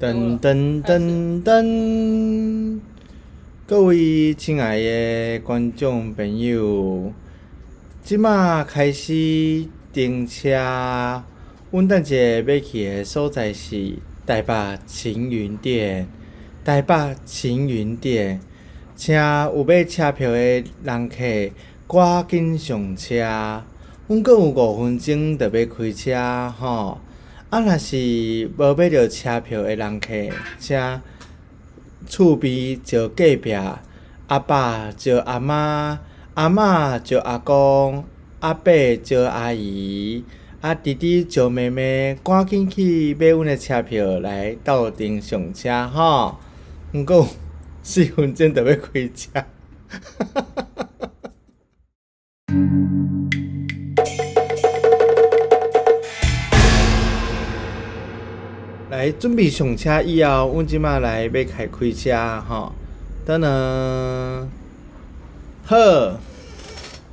噔噔噔噔！各位亲爱的观众朋友，即马开始订车，阮等下要去的所在是台北晴云店。台北晴云店，请有买车票的人客赶紧上车，阮阁有五分钟就要开车吼。啊，若是无买着车票的人客，请厝边招隔壁阿爸招阿妈，阿嬷招阿公，阿伯招阿姨，啊弟弟招妹妹，赶紧去买阮的车票来斗阵上车吼。毋过四分钟就要开车。来准备上车以后，阮即马来要开开车吼。等等，好，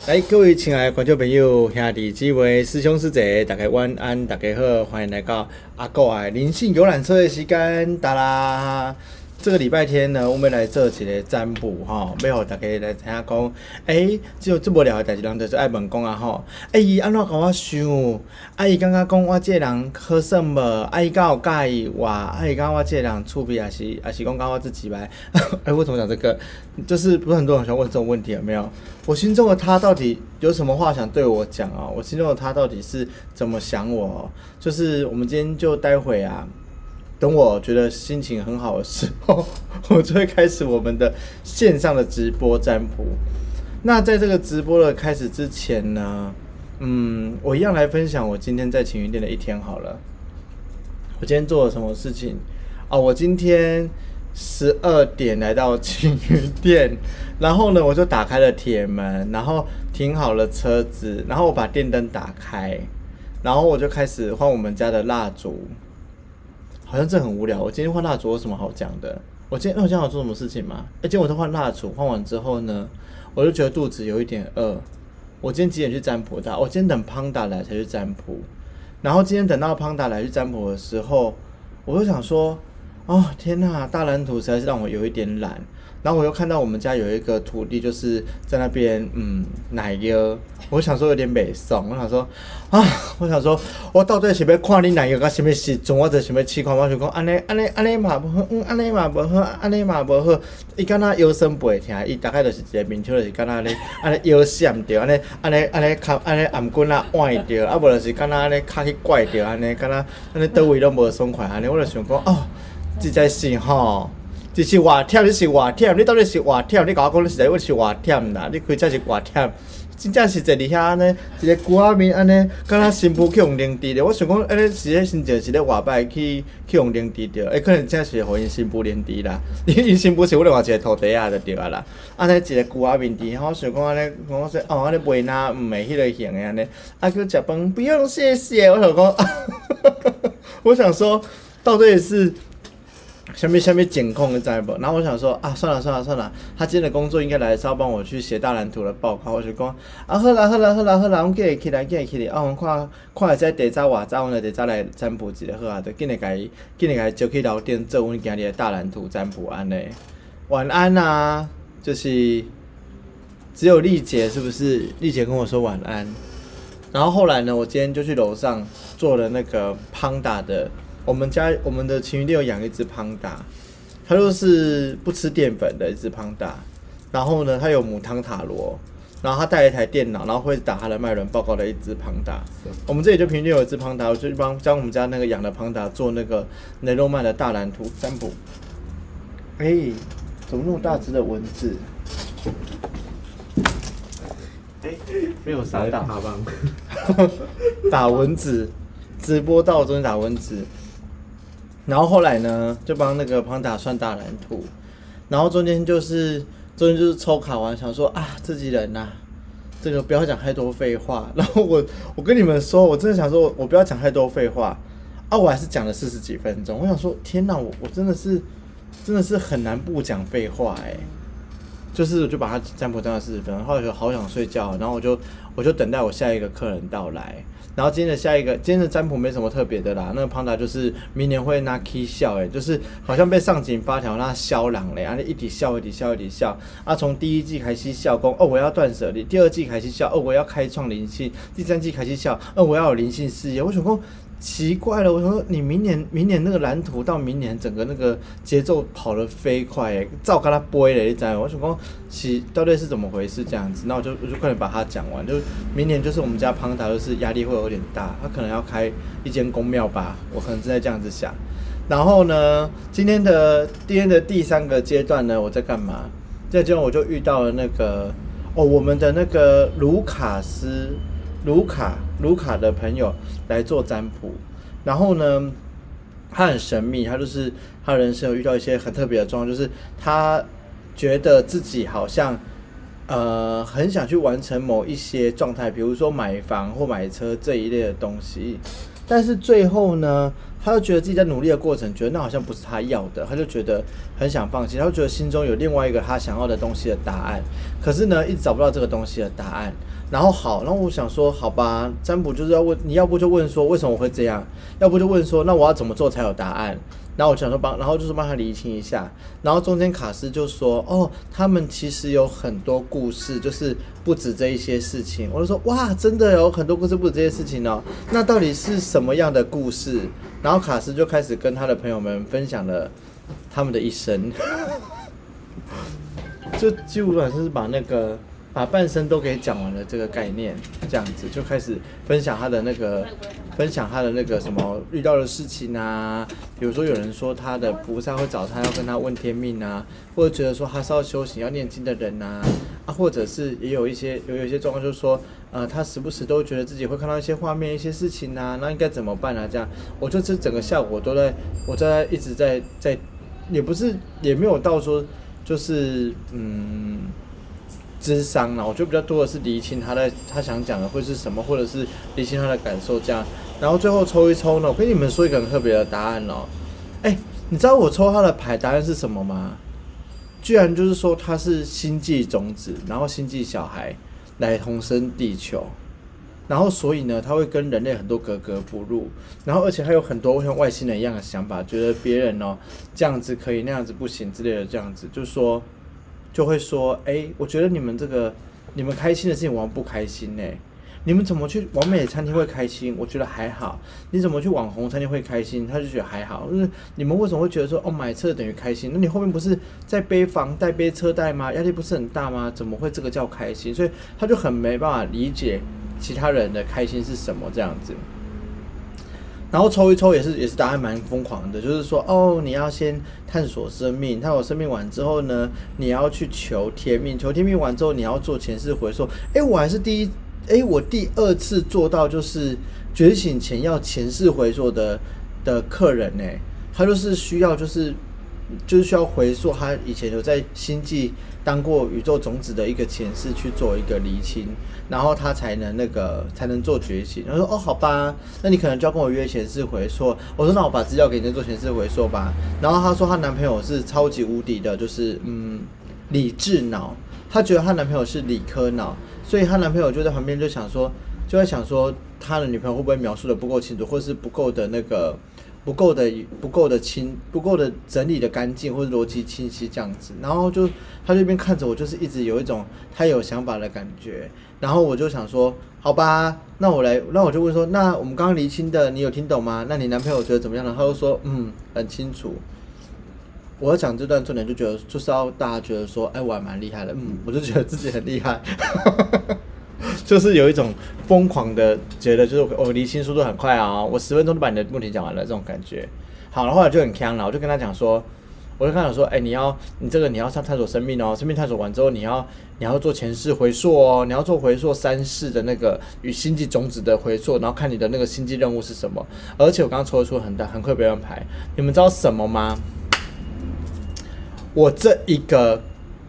来各位亲爱的观众朋友、兄弟姊妹、师兄师姐，大家晚安，大家好，欢迎来到阿哥的灵性游览车的时间，哒啦。这个礼拜天呢，我们来做一个占卜吼，要互大家来听下讲，诶，只有这么聊的代志，人就是爱问讲啊吼，哎，伊安怎甲我想？啊，伊感觉讲我这人好算无？啊，伊敢有介意我？啊，伊讲我这人厝边也是，也是讲讲我自己呗？哎，为什么讲这个？就是不是很多人想问这种问题有没有？我心中的他到底有什么话想对我讲啊？我心中的他到底是怎么想我？就是我们今天就待会啊。等我觉得心情很好的时候，我就会开始我们的线上的直播占卜。那在这个直播的开始之前呢，嗯，我一样来分享我今天在晴云店的一天好了。我今天做了什么事情啊？我今天十二点来到晴云店，然后呢，我就打开了铁门，然后停好了车子，然后我把电灯打开，然后我就开始换我们家的蜡烛。好像这很无聊。我今天换蜡烛有什么好讲的？我今天，我今天要做什么事情吗？哎，今天我在换蜡烛，换完之后呢，我就觉得肚子有一点饿。我今天几点去占卜的？我今天等胖达来才去占卜。然后今天等到胖达来去占卜的时候，我就想说，哦天呐，大蓝图实在是让我有一点懒。然后我又看到我们家有一个徒弟，就是在那边，嗯，奶油。我想说有点美送，我想说啊，我想说，我到底是要看你奶油到什么时阵，我就想要试看。我想讲，安尼安尼安尼嘛不好，嗯，安尼嘛不好，安尼嘛不好。伊敢若腰酸背痛，伊大概就是一个面丘，就是敢若安尼安尼腰闪着，安尼安尼安尼脚安尼颔棍啊歪着，啊无就是敢若安尼脚去怪着，安尼敢若安尼倒位拢无爽快，安尼我就想讲，哦，实在是吼。就是外忝，你是外忝，你到底是外忝？你甲我讲，你实在我是外忝啦！你开车是外忝，真正是坐伫遐安尼，一个古仔面安尼，敢若新妇去用灵滴的。我想讲，安尼是咧真正是咧外摆去去用灵滴着，诶，可能真是互因新妇灵滴啦。因因新妇是我另外一个徒弟啊，就对啊啦。安尼一个古仔面滴，我想讲安尼，我说哦，安尼袂那毋会迄个型的安尼。啊，叫食饭不用谢谢，我想讲，我想说到底是。下面下面监控的在不？然后我想说啊，算了算了算了，他今天的工作应该来是要帮我去写大蓝图的报告。我就讲啊，好啦好啦好啦好啦，我记起来记起来，啊，我看看下在第早话早，我来第早来占卜一下好啊，就今日该今日该就去聊天做阮今日的大蓝图占卜安尼。晚安呐，就是只有丽姐是不是？丽姐跟我说晚安。然后后来呢，我今天就去楼上做了那个胖达的。我们家我们的情侣店有养一只胖达，它就是不吃淀粉的一只胖达。然后呢，它有母汤塔罗，然后它带一台电脑，然后会打它的脉轮报告的一只胖达。我们这里就平均有一只胖达，我就帮将我们家那个养的胖达做那个雷诺曼的大蓝图占卜。哎，怎么那么大只的蚊子？哎，没有撒打 打蚊子，直播到中间打蚊子。然后后来呢，就帮那个胖达算大蓝图，然后中间就是中间就是抽卡完，想说啊，自己人呐，这个不要讲太多废话。然后我我跟你们说，我真的想说，我不要讲太多废话啊，我还是讲了四十几分钟。我想说，天哪，我我真的是真的是很难不讲废话哎，就是我就把它占卜占了四十分，后来就好想睡觉，然后我就我就等待我下一个客人到来。然后今天的下一个，今天的占卜没什么特别的啦。那个庞达就是明年会拿 K 笑，哎，就是好像被上紧发条，那笑狼嘞，啊，一直笑，一直笑，一直笑。啊，从第一季开始笑，功哦，我要断舍离；第二季开始笑，哦，我要开创灵性；第三季开始笑，哦，我要有灵性事业。我想讲。奇怪了，我说你明年明年那个蓝图到明年整个那个节奏跑得飞快诶，照跟他播了一张，我想讲其到底是怎么回事这样子，那我就我就快点把它讲完，就明年就是我们家庞达就是压力会有点大，他可能要开一间公庙吧，我可能正在这样子想。然后呢，今天的今天的第三个阶段呢，我在干嘛？在阶段我就遇到了那个哦，我们的那个卢卡斯。卢卡，卢卡的朋友来做占卜，然后呢，他很神秘，他就是他人生有遇到一些很特别的状况，就是他觉得自己好像呃很想去完成某一些状态，比如说买房或买车这一类的东西，但是最后呢，他又觉得自己在努力的过程，觉得那好像不是他要的，他就觉得很想放弃，他就觉得心中有另外一个他想要的东西的答案，可是呢，一直找不到这个东西的答案。然后好，然后我想说，好吧，占卜就是要问，你要不就问说为什么我会这样，要不就问说那我要怎么做才有答案。然后我想说帮，然后就是帮他理清一下。然后中间卡斯就说，哦，他们其实有很多故事，就是不止这一些事情。我就说，哇，真的有很多故事不止这些事情哦。那到底是什么样的故事？然后卡斯就开始跟他的朋友们分享了他们的一生，就基本上是把那个。把半生都给讲完了，这个概念这样子就开始分享他的那个，分享他的那个什么遇到的事情啊，比如说有人说他的菩萨会找他要跟他问天命啊，或者觉得说他是要修行要念经的人呐，啊，或者是也有一些有有一些状况就是说，呃，他时不时都觉得自己会看到一些画面一些事情啊，那应该怎么办啊？这样，我就这整个效果都在我在一直在在，也不是也没有到说就是嗯。智商呢，我觉得比较多的是厘清他在他想讲的会是什么，或者是厘清他的感受这样。然后最后抽一抽呢，我跟你们说一个很特别的答案哦。哎，你知道我抽他的牌答案是什么吗？居然就是说他是星际种子，然后星际小孩来同生地球，然后所以呢，他会跟人类很多格格不入，然后而且还有很多像外星人一样的想法，觉得别人哦这样子可以，那样子不行之类的，这样子就是说。就会说，哎，我觉得你们这个，你们开心的事情，我们不开心呢。你们怎么去完美餐厅会开心？我觉得还好。你怎么去网红餐厅会开心？他就觉得还好。就是你们为什么会觉得说，哦，买车等于开心？那你后面不是在背房贷、背车贷吗？压力不是很大吗？怎么会这个叫开心？所以他就很没办法理解其他人的开心是什么这样子。然后抽一抽也是也是答案蛮疯狂的，就是说哦，你要先探索生命，探索生命完之后呢，你要去求天命，求天命完之后，你要做前世回溯。哎，我还是第一，哎，我第二次做到就是觉醒前要前世回溯的的客人呢，他就是需要就是就是需要回溯他以前有在星际。当过宇宙种子的一个前世去做一个厘清，然后他才能那个才能做觉醒。他说：“哦，好吧，那你可能就要跟我约前世回溯。”我说：“那我把资料给你做前世回溯吧。”然后她说她男朋友是超级无敌的，就是嗯理智脑，她觉得她男朋友是理科脑，所以她男朋友就在旁边就想说，就在想说他的女朋友会不会描述的不够清楚，或是不够的那个。不够的，不够的清，不够的整理的干净，或者逻辑清晰这样子。然后就他这边看着我，就是一直有一种他有想法的感觉。然后我就想说，好吧，那我来，那我就问说，那我们刚刚厘清的，你有听懂吗？那你男朋友觉得怎么样呢？他就说，嗯，很清楚。我要讲这段重点，就觉得就是要大家觉得说，哎，我还蛮厉害的。嗯，我就觉得自己很厉害。就是有一种疯狂的觉得，就是我离心速度很快啊，我十分钟就把你的问题讲完了这种感觉。好了，后来就很强了，我就跟他讲说，我就跟他讲说，哎，你要你这个你要上探索生命哦，生命探索完之后，你要你要做前世回溯哦，你要做回溯三世的那个与星际种子的回溯，然后看你的那个星际任务是什么。而且我刚刚抽出很大很快别人牌，你们知道什么吗？我这一个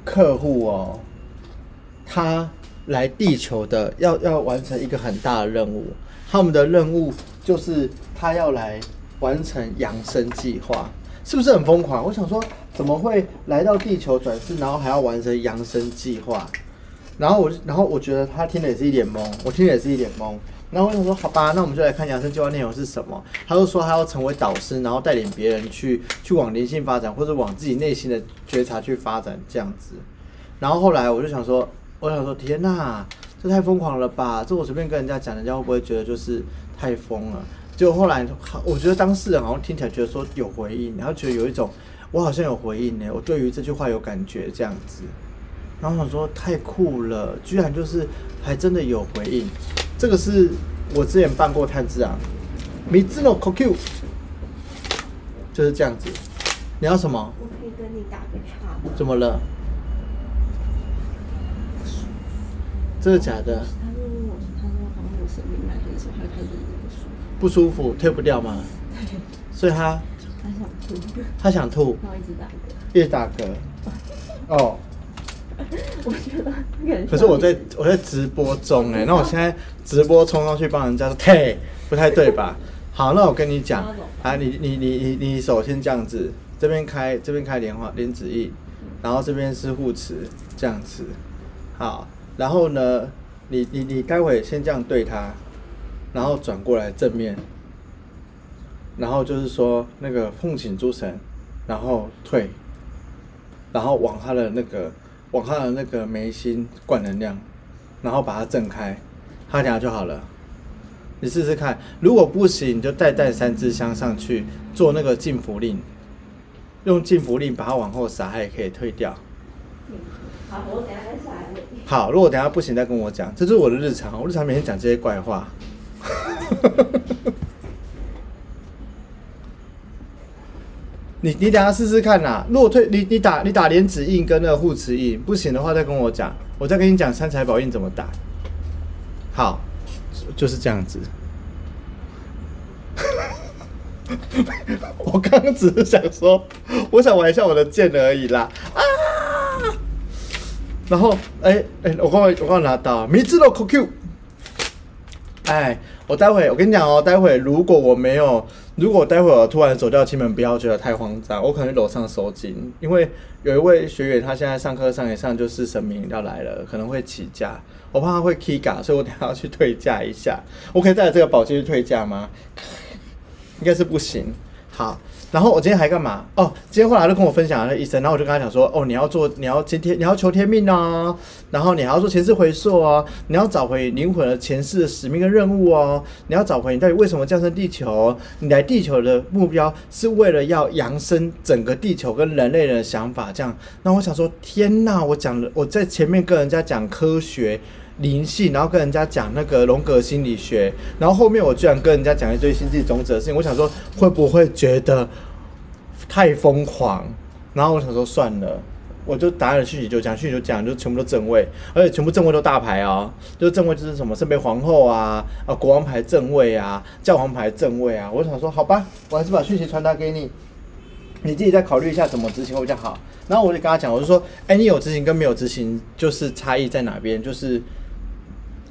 客户哦，他。来地球的要要完成一个很大的任务，他们的任务就是他要来完成养生计划，是不是很疯狂？我想说，怎么会来到地球转世，然后还要完成养生计划？然后我然后我觉得他听的也是一脸懵，我听的也是一脸懵。然后我想说，好吧，那我们就来看养生计划内容是什么。他就说他要成为导师，然后带领别人去去往灵性发展，或者往自己内心的觉察去发展这样子。然后后来我就想说，我想说，天呐，这太疯狂了吧！这我随便跟人家讲，人家会不会觉得就是太疯了？结果后来，我觉得当事人好像听起来觉得说有回应，然后觉得有一种我好像有回应呢，我对于这句话有感觉这样子。然后想说太酷了，居然就是还真的有回应。这个是我之前办过探知啊，Mizuno QQ，就是这样子。你要什么？我可以跟你打个岔吗？怎么了？真的假的？他说我，他说好像有生命来的时候，他开始不舒服，不舒服，退不掉吗？所以他他想吐，他想吐，然后一直打嗝。一直打嗝。哦，我觉得可是我在我在直播中哎、那我现在直播冲上去帮人家说，嘿，不太对吧？好，那我跟你讲啊，你你你你你首先这样子，这边开这边开莲花莲子印，然后这边是护持，这样子，好，然后呢，你你你待会先这样对他，然后转过来正面，然后就是说那个奉请诸神，然后退，然后往他的那个往他的那个眉心灌能量，然后把它震开，他等下就好了。你试试看，如果不行，你就再带三支香上去做那个禁符令，用禁符令把它往后撒，它也可以退掉。好，我等下再下来问你。好，如果等下不行再跟我讲，这就是我的日常，我日常每天讲这些怪话。你你等下试试看啦，如果退你你打你打莲子印跟那个护持印不行的话，再跟我讲，我再跟你讲三财宝印怎么打。好，就是这样子。我刚刚只是想说，我想玩一下我的剑而已啦啊！然后，哎、哎、我刚刚我刚刚拿到米字的 QQ，哎，我待会我跟你讲哦，待会如果我没有，如果待会我突然走掉亲门，不要觉得太慌张，我可能楼上收金，因为有一位学员他现在上课上一上就是神明要来了，可能会起价，我怕他会 Kiga，，所以我等下要去退价一下。我可以带着这个宝剑去退价吗？应该是不行。好，然后我今天还干嘛？哦，今天后来他就跟我分享了医生，然后我就跟他讲说，哦，你要做，你要今天你要求天命哦，然后你还要做前世回溯哦，你要找回灵魂的前世的使命跟任务哦，你要找回你到底为什么降生地球，你来地球的目标是为了要扬升整个地球跟人类的想法，这样。那我想说，天呐，我讲了，我在前面跟人家讲科学。灵性，然后跟人家讲那个荣格心理学，然后后面我居然跟人家讲一堆星际种子的事情，我想说会不会觉得太疯狂？然后我想说算了，我就答案的讯息就讲，讯息就讲，就全部都正位，而且全部正位都大牌哦，就正位就是什么圣杯皇后啊，啊国王牌正位啊，教皇牌正位啊，我想说好吧，我还是把讯息传达给你。你自己再考虑一下怎么执行会比较好。然后我就跟他讲，我就说，哎、你有执行跟没有执行，就是差异在哪边？就是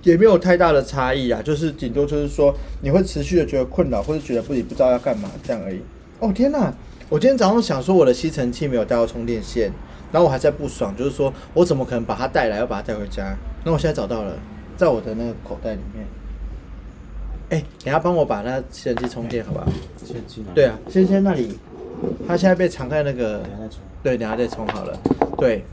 也没有太大的差异啊，就是顶多就是说你会持续的觉得困扰，或者觉得自己不知道要干嘛这样而已。哦天哪！我今天早上想说我的吸尘器没有带到充电线，然后我还在不爽，就是说我怎么可能把它带来，要把它带回家？那我现在找到了，在我的那个口袋里面。哎、等一下帮我把那吸尘器充电好不好？先进来。对啊，先先那里，它现在被藏在那个。对，等下再充好了。对，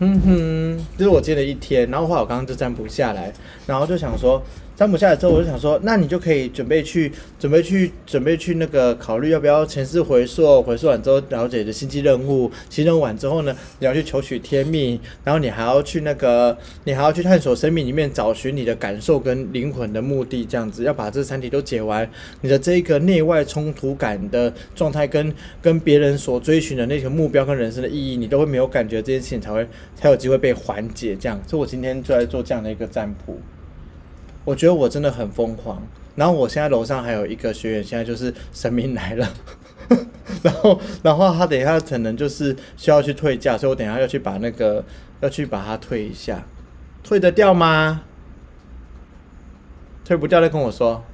嗯哼，就是我接了一天，然后话我刚刚就占卜下来，然后就想说，占卜下来之后，我就想说，那你就可以准备去，准备去，准备去那个考虑要不要前世回溯，回溯完之后了解你的星际任务，星际任务完之后呢，你要去求取天命，然后你还要去那个，你还要去探索生命里面找寻你的感受跟灵魂的目的，这样子要把这三题都解完，你的这一个内外冲突感的状态跟跟别人所追寻的那个目标跟人生的意义，你都会没有感觉，这件事情才会才有机会被缓解。这样，所以我今天就在做这样的一个占卜。我觉得我真的很疯狂。然后我现在楼上还有一个学员，现在就是神明来了，然后然后他等一下可能就是需要去退价，所以我等一下要去把那个要去把它退一下，退得掉吗？退不掉再跟我说，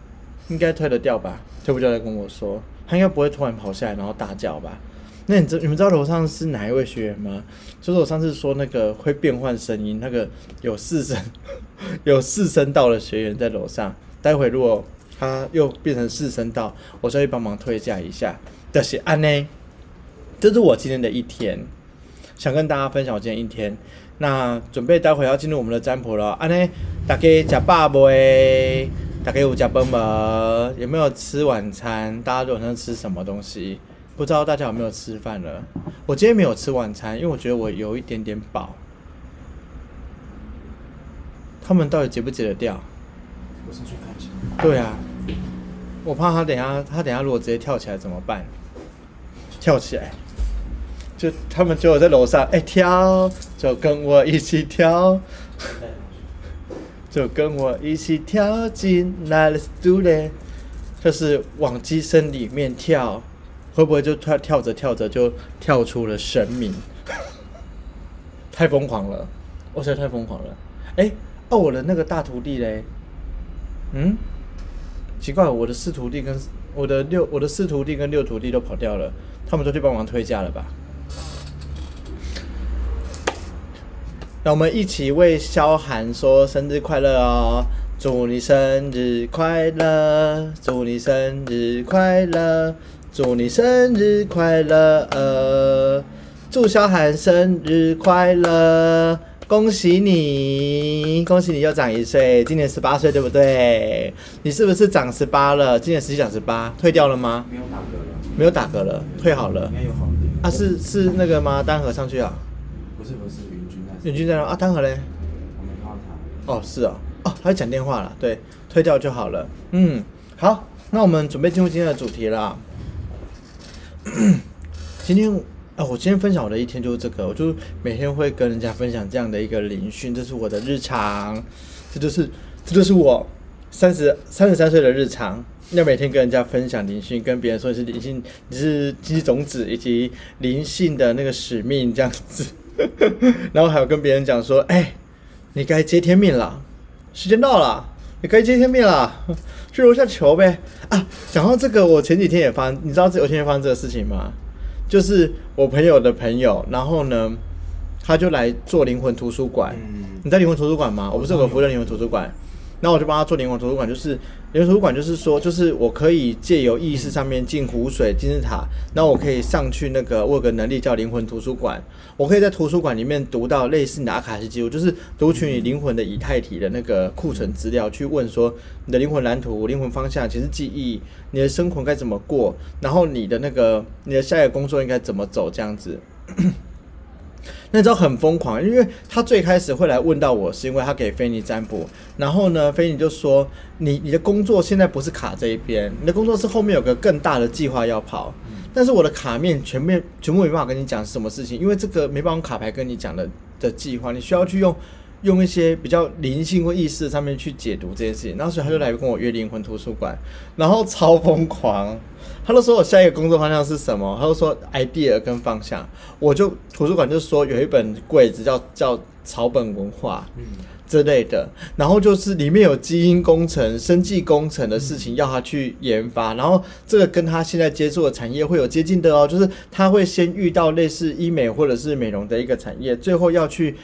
应该退得掉吧？退不掉再跟我说，他应该不会突然跑下来然后大叫吧？那你知你们知道楼上是哪一位学员吗？就是我上次说那个会变换声音，那个有四声 有四声道的学员在楼上，待会如果他又变成四声道，我就会帮忙推荐一下。这是安呢，这是我今天的一天，想跟大家分享我今天一天。那准备待会要进入我们的占卜了，安呢，大家吃饱未？大家有加班吗？有没有吃晚餐？大家晚上吃什么东西？不知道大家有没有吃饭了？我今天没有吃晚餐，因为我觉得我有一点点饱。他们到底解不解得掉？我先去看一下。对啊，我怕他等下，他等下如果直接跳起来怎么办？跳起来，就他们就我在楼上，哎跳，就跟我一起跳，就跟我一起跳进来，Let's do it，就是往机身里面跳，会不会就跳跳着跳着就跳出了神明？太疯狂了，我实在太疯狂了，哎。哦，我的那个大徒弟嘞，嗯，奇怪，我的四徒弟跟我的六我的四徒弟跟六徒弟都跑掉了，他们都去帮忙推架了吧？那我们一起为萧寒说生日快乐哦！祝你生日快乐，祝你生日快乐，祝你生日快乐，呃，祝小涵生日快乐。恭喜你，恭喜你又长一岁，今年十八岁，对不对？你是不是长十八了？今年实际长十八，退掉了吗？没有打嗝了，没有打嗝了，退好了。应该有好一点。啊，是是那个吗？丹河上去啊？不是不是，云君在。云君在哪？啊，丹河嘞？我没看到他。哦，是哦，哦，他在讲电话了，对，退掉就好了。嗯，好，那我们准备进入今天的主题了。今天。啊，我今天分享我的一天就是这个，我就每天会跟人家分享这样的一个灵讯，这是我的日常，这就是这就是我三十三十三岁的日常，要每天跟人家分享灵讯，跟别人说你是灵性，你是基种子以及灵性的那个使命这样子，然后还有跟别人讲说，哎，你该接天命了，时间到了，你该接天命了，去楼下求呗。啊，讲到这个，我前几天也发，你知道这有天发生这个事情吗？就是我朋友的朋友，然后呢，他就来做灵魂图书馆。你在灵魂图书馆吗？我不是有个福建灵魂图书馆，那我就帮他做灵魂图书馆。就是灵魂图书馆，就是说，就是我可以借由意识上面进湖水、金字塔，那我可以上去那个，我有个能力叫灵魂图书馆。我可以在图书馆里面读到类似你的阿卡西记录，就是读取你灵魂的以太体的那个库存资料，去问说你的灵魂蓝图、灵魂方向、其实记忆、你的生活该怎么过，然后你的那个你的下一个工作应该怎么走，这样子。那你知道很疯狂，因为他最开始会来问到我，是因为他给菲尼占卜，然后呢，菲尼就说你你的工作现在不是卡这一边，你的工作是后面有个更大的计划要跑。但是我的卡面全面全部没办法跟你讲是什么事情，因为这个没办法卡牌跟你讲的的计划，你需要去用用一些比较灵性或意识上面去解读这件事情。然后所以他就来跟我约灵魂图书馆，然后超疯狂，他都说我下一个工作方向是什么，他都说 idea 跟方向，我就图书馆就说有一本柜子叫叫草本文化。之类的，然后就是里面有基因工程、生技工程的事情要他去研发，然后这个跟他现在接触的产业会有接近的哦，就是他会先遇到类似医美或者是美容的一个产业，最后要去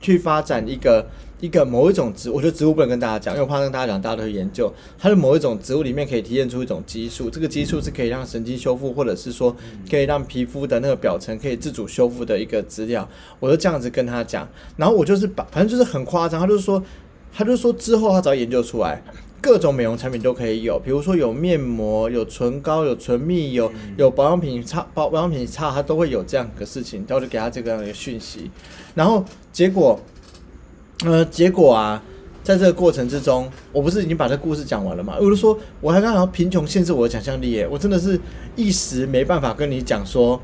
去发展一个。一个某一种植，我觉得植物不能跟大家讲，因为我怕跟大家讲，大家都会研究。它的某一种植物里面可以提炼出一种激素，这个激素是可以让神经修复，或者是说可以让皮肤的那个表层可以自主修复的一个资料。我就这样子跟他讲，然后我就是把，反正就是很夸张。他就说，他就说之后他只要研究出来，各种美容产品都可以有，比如说有面膜、有唇膏、有唇蜜、有有保养品差保保养品差，他都会有这样的事情。然后就给他这个样的讯息，然后结果。呃，结果啊，在这个过程之中，我不是已经把这故事讲完了吗？我就说，我还刚好贫穷限制我的想象力耶，我真的是一时没办法跟你讲说，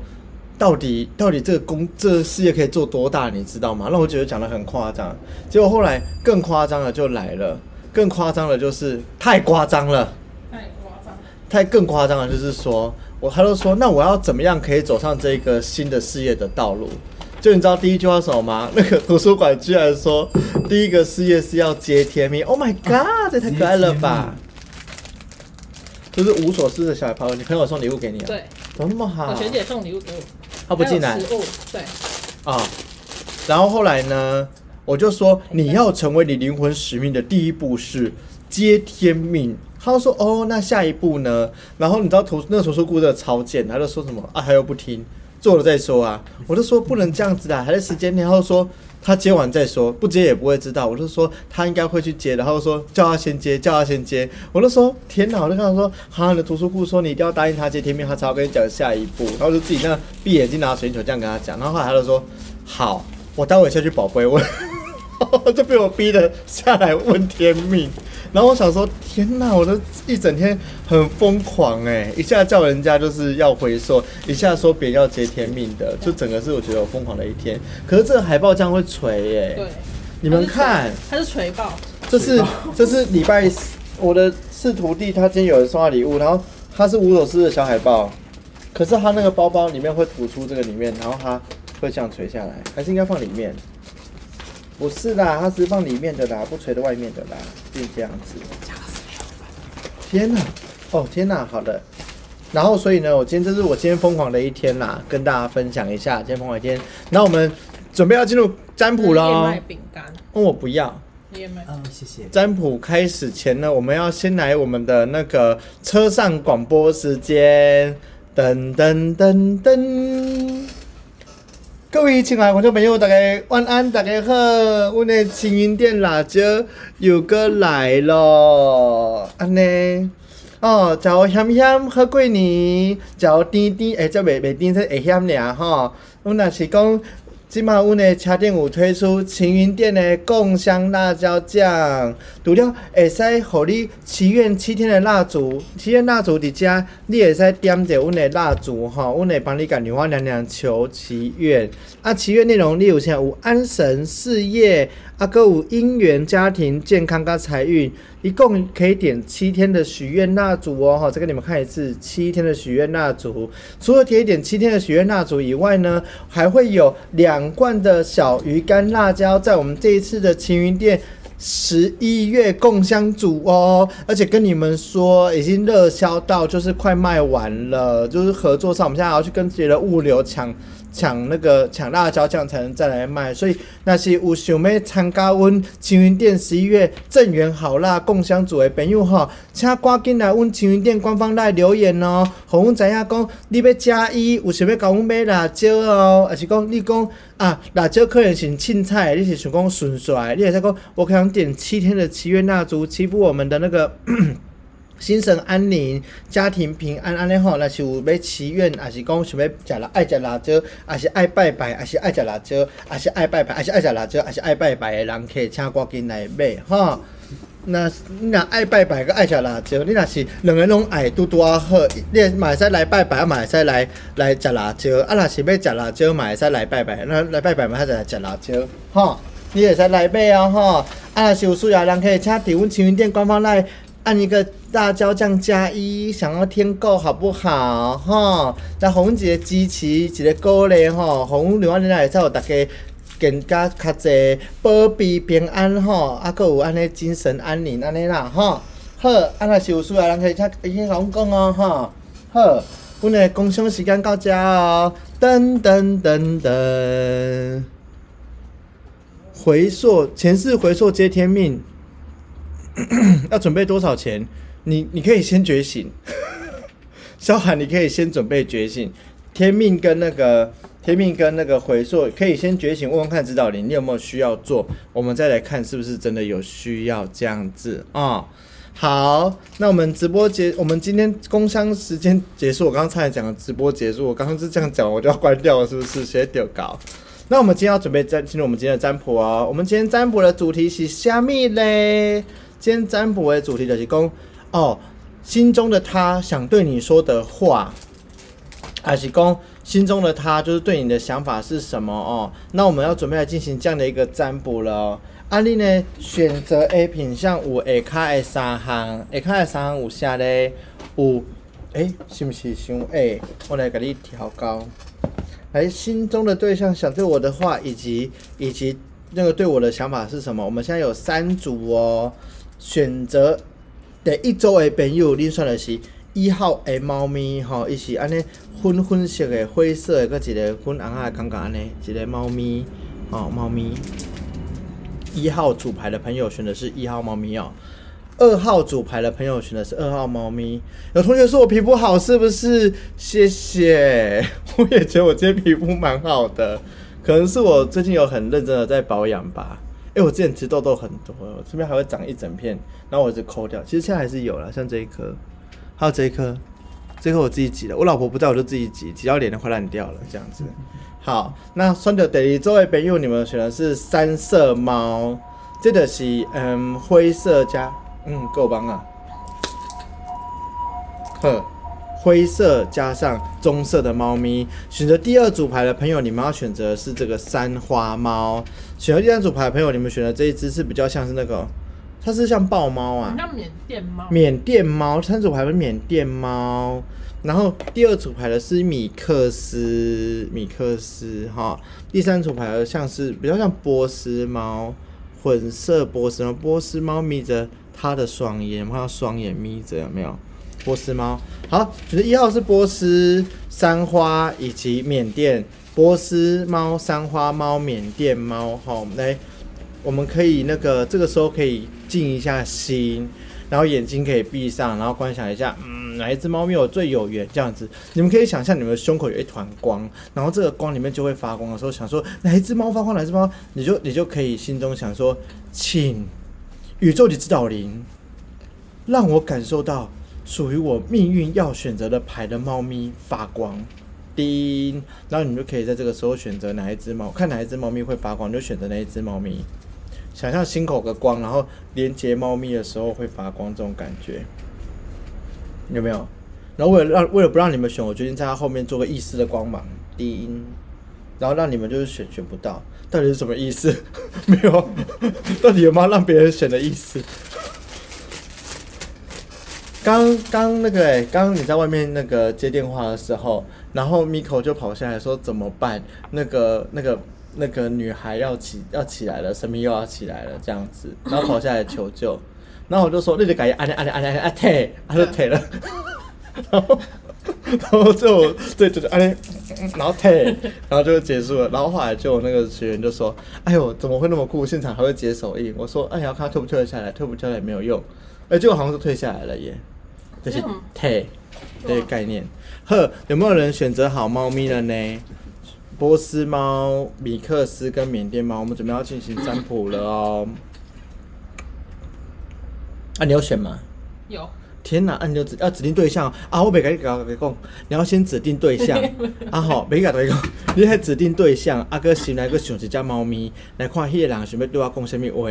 到底到底这个工这个事业可以做多大，你知道吗？那我觉得讲的很夸张，结果后来更夸张的就来了，更夸张的就是太夸张了，太夸张，太更夸张了就是说我他都说，那我要怎么样可以走上这个新的事业的道路？就你知道第一句话什么吗？那个图书馆居然说，第一个事业是要接天命。Oh my god，这太可爱了吧！就是无所事的小朋友，你朋友送礼物给你啊？对，怎么那么好？我学姐送礼物给我，他不进来。对。啊，然后后来呢，我就说你要成为你灵魂使命的第一步是接天命。他就说哦，那下一步呢？然后你知道图那个图书库的超贱，他就说什么啊，他又不听，做了再说啊。我就说不能这样子啦，还在时间。然后说他接完再说，不接也不会知道。我就说他应该会去接，然后说叫他先接，叫他先接。我就说天哪，我就跟他说，好，你的图书库说你一定要答应他接天命，他才要跟你讲下一步。然后就自己那闭眼睛拿水晶球这样跟他讲。然后后来他就说好，我待会下去宝贝问，就被我逼的下来问天命。然后我想说，天哪！我都一整天很疯狂哎，一下叫人家就是要回收，一下说别人要接天命的，就整个是我觉得我疯狂的一天。可是这个海报这样会垂哎，对，你们看，它是垂报，这是这是礼拜我的是徒弟，他今天有人送他礼物，然后他是五首诗的小海报，可是他那个包包里面会吐出这个里面，然后他会这样垂下来，还是应该放里面？不是啦，它是放里面的啦，不垂的外面的啦，是这样子。天哪，哦天哪，好的。然后所以呢，我今天这是我今天疯狂的一天啦，跟大家分享一下今天疯狂一天。然后我们准备要进入占卜喽。饼干。哦，我不要。燕麦。嗯，谢谢。占卜开始前呢，我们要先来我们的那个车上广播时间。噔噔噔噔。各位亲爱观众朋友，大家晚安，大家好！我的青云店辣椒又过来了，安尼哦，叫香香好过年，叫甜甜，哎，叫袂袂甜，是会香俩吼。阮若是讲。今嘛，阮的车店有推出晴云店的共享辣椒酱，除了会使互你祈愿七天的蜡烛，祈愿蜡烛伫遮，你会使点着阮的蜡烛吼，阮会帮你甲女娲娘娘求祈愿。啊，祈愿内容，你有啥有安神、事业，啊，搁有姻缘、家庭、健康、跟财运。一共可以点七天的许愿蜡烛哦，哈，再给你们看一次七天的许愿蜡烛。除了可以点七天的许愿蜡烛以外呢，还会有两罐的小鱼干辣椒，在我们这一次的晴云店十一月共香组哦。而且跟你们说，已经热销到就是快卖完了，就是合作上，我们现在要去跟别的物流抢。抢那个抢辣椒酱才能再来卖，所以那是有想要参加阮青云店十一月正源好辣共享组的朋友哈，请赶紧来阮青云店官方来留言哦，互阮知影讲你要加一，有想要甲阮买辣椒哦，还是讲你讲啊辣椒可能是凊彩，你是想讲纯帅，你也是讲我可能点七天的祈愿蜡烛，欺负我们的那个。心神安宁，家庭平安，安尼吼，那是有要祈愿，还是讲想要食辣爱食辣椒，还是爱拜拜，还是爱食辣椒，还是爱拜拜，还是爱食辣椒，还是爱拜拜的人，可以请赶紧来买吼。那你若爱拜拜，个爱食辣椒，你若是两个拢爱拄拄啊好，你嘛会使来拜拜，啊嘛会使来来食辣椒，啊若是要食辣椒，嘛会使来拜拜，那来拜拜嘛，还是来食辣椒，吼，你会使来买哦，吼，啊若是有需要人可以请伫阮青云店官方来。按一个辣椒酱加一，想要添够好不好？哈，在红姐支持一个鼓励哈，红另外另外在有大家更加较济保庇平安哈，啊，搁有安尼精神安宁安尼啦哈。好，啊若是有需要人可以请可以讲讲哦哈。好，阮的工商时间到遮哦，噔噔噔噔，回溯前世回溯皆天命。要准备多少钱？你你可以先觉醒，小海，你可以先准备觉醒。天命跟那个天命跟那个回溯，可以先觉醒，问问看指导灵，你有没有需要做？我们再来看是不是真的有需要这样子啊？好，那我们直播结，我们今天工商时间结束。我刚刚才讲的直播结束，我刚刚是这样讲，我就要关掉了，是不是？谁丢搞。那我们今天要准备占进入我们今天的占卜哦。我们今天占卜的主题是虾米嘞？今天占卜的主题就是讲，哦，心中的他想对你说的话，还是讲心中的他就是对你的想法是什么哦？那我们要准备来进行这样的一个占卜了哦。案例呢，选择 A 品项有 A 卡的三行，，A 卡的三行有啥嘞？有，诶，是不是想 A？我来给你调高。来，心中的对象想对我的话，以及以及那个对我的想法是什么？我们现在有三组哦。选择第一组的朋友，你选的是一号的猫咪吼，伊是安尼粉粉色的、灰色的，佮一个粉红的感觉安尼，一个猫咪哦，猫咪。一号主牌的朋友选的是一号猫咪哦。二号主牌的朋友选的是二号猫咪。有同学说我皮肤好，是不是？谢谢，我也觉得我今天皮肤蛮好的，可能是我最近有很认真的在保养吧。哎，我之前吃痘痘很多，这边还会长一整片，然后我就抠掉。其实现在还是有了，像这一颗，还有这一颗，这颗我自己挤的。我老婆不在，我就自己挤，挤到脸都快烂掉了，这样子。好，那双脚等于周围朋友，你们选的是三色猫，这个是嗯灰色加。嗯，够棒啊！呵，灰色加上棕色的猫咪，选择第二组牌的朋友，你们要选择是这个三花猫。选择第三组牌的朋友，你们选的这一只是比较像是那个，它是像豹猫啊，像缅甸猫。缅甸猫，三组牌是缅甸猫，然后第二组牌的是米克斯，米克斯哈。第三组牌的像是比较像波斯猫，混色波斯猫，波斯猫眯着。它的双眼，看到双眼眯着有没有？波斯猫，好，就是一号是波斯三花以及缅甸波斯猫、三花猫、缅甸猫。好，来，我们可以那个这个时候可以静一下心，然后眼睛可以闭上，然后观想一下，嗯，哪一只猫咪我最有缘？这样子，你们可以想象你们的胸口有一团光，然后这个光里面就会发光的时候，想说哪一只猫发光，哪一只猫，你就你就可以心中想说，请。宇宙的指导灵，让我感受到属于我命运要选择的牌的猫咪发光。叮，然后你就可以在这个时候选择哪一只猫，看哪一只猫咪会发光，就选择哪一只猫咪。想象心口的光，然后连接猫咪的时候会发光，这种感觉有没有？然后为了让为了不让你们选，我决定在它后面做个意识的光芒。叮，然后让你们就是选选不到。到底是什么意思？没有，到底有没有让别人选的意思？刚刚那个哎，刚刚你在外面那个接电话的时候，然后 Miko 就跑下来说怎么办？那个那个那个女孩要起要起来了，神明又要起来了，这样子，然后跑下来求救，然后我就说那就改按按按按按按退，他就退了，然后。然后就对对对，哎，然后退，然后就结束了。然后后来就那个学员就说：“哎呦，怎么会那么酷？现场还会解手印。”我说：“哎呀，看他退不退得下来，退不退也没有用。”哎，结果好像是退下来了耶，这是退这个概念。呵，有没有人选择好猫咪了呢？波斯猫、米克斯跟缅甸猫，我们准备要进行占卜了哦。啊，你有选吗？有。天哪！按就指要指定对象啊！我别跟你讲，别讲，你要先指定对象 啊！好，别甲对讲，你还指定对象。阿哥心内个想一只猫咪来看，迄个人想要对我讲什物话？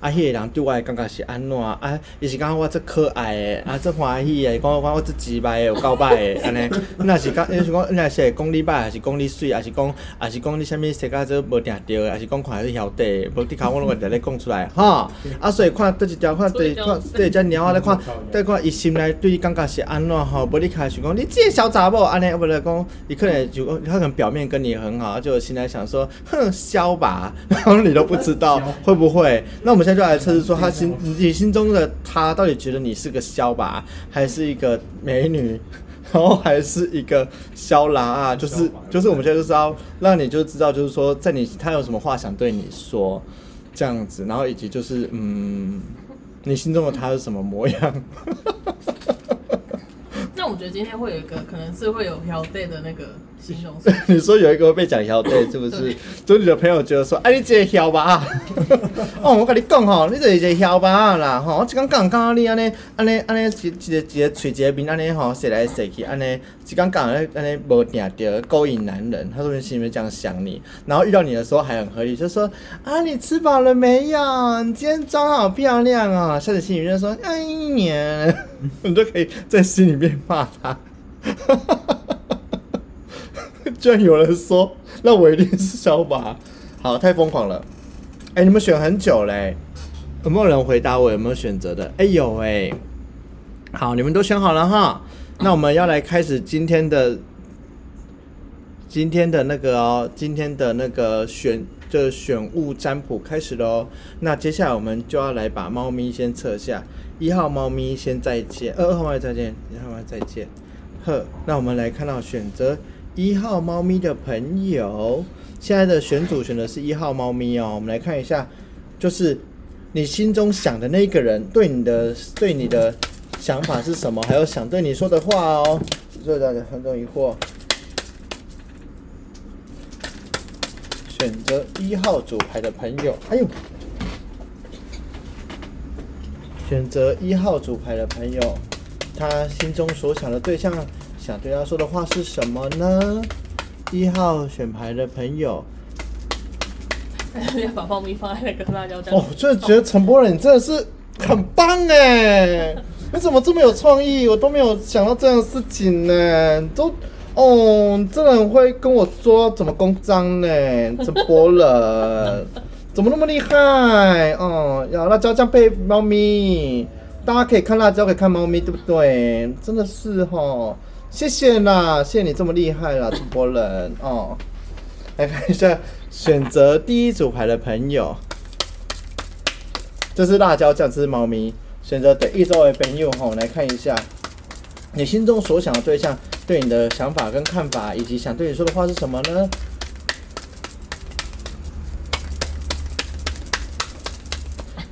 啊，迄个人对我的感觉是安怎？啊，伊是讲我这可爱的，啊，这欢喜的，讲讲我这直白的，有够歹的，安尼。那是讲，你是讲，那是讲你歹，还是讲你水，还是讲，还是讲你什么世界这无定着，还是讲看你晓得，无底卡我拢会直咧讲出来，哈。啊，所以看这一条，看对看对只猫啊，来看，再看伊。心内对伊感觉是安怎吼？无你开始讲，你这个小杂某安尼，不来讲，你可能就他可能表面跟你很好，就心内想说，哼，消吧，然后你都不知道会不会？那我们现在就来测试说，他心你心中的他到底觉得你是个消吧，还是一个美女，然后还是一个肖拉啊？就是就是我们现在就是要让你就知道，就是说在你他有什么话想对你说，这样子，然后以及就是嗯。你心中的他是什么模样？那我觉得今天会有一个，可能是会有飘带的那个形容词。你说有一个被讲飘带，是不是？就你的朋友觉得说，哎，你这个飘吧？哦，我跟你讲吼，你这个飘吧啦，吼，我只刚讲讲你安尼，安尼，安尼，一一个一个嘴一个面安尼吼，射来射去安尼。只刚讲安安尼无定着勾引男人，他说你心里面这样想你，然后遇到你的时候还很合理，就说啊，你吃饱了没有？你今天妆好漂亮哦。下次心里面说，哎呀，你就可以在心里面骂他。居然有人说，那我一定是小马。好，太疯狂了。哎，你们选很久嘞，有没有人回答我有没有选择的？哎有哎。好，你们都选好了哈。那我们要来开始今天的今天的那个哦，今天的那个选就是选物占卜开始喽。那接下来我们就要来把猫咪先测下，一号猫咪先再见，二号猫咪再见，一号猫咪再见。呵，那我们来看到选择一号猫咪的朋友，现在的选组选的是一号猫咪哦。我们来看一下，就是你心中想的那个人对你的对你的想法是什么，还有想对你说的话哦。所以大家很多疑惑。选择一号组牌的朋友，哎呦，选择一号组牌的朋友，他心中所想的对象，想对他说的话是什么呢？一号选牌的朋友，要把猫咪放在那个辣椒酱。哦，真的觉得陈柏仁真的是很棒哎！你怎么这么有创意？我都没有想到这样的事情呢，都。哦，这人会跟我说怎么公章呢？这波人怎么那么厉害？哦，要辣椒酱配猫咪，大家可以看辣椒，可以看猫咪，对不对？真的是哈，谢谢啦，谢谢你这么厉害啦，这波人哦。来看一下选择第一组牌的朋友，这是辣椒酱，这是猫咪。选择的一周的朋友哈，来看一下你心中所想的对象。对你的想法跟看法，以及想对你说的话是什么呢？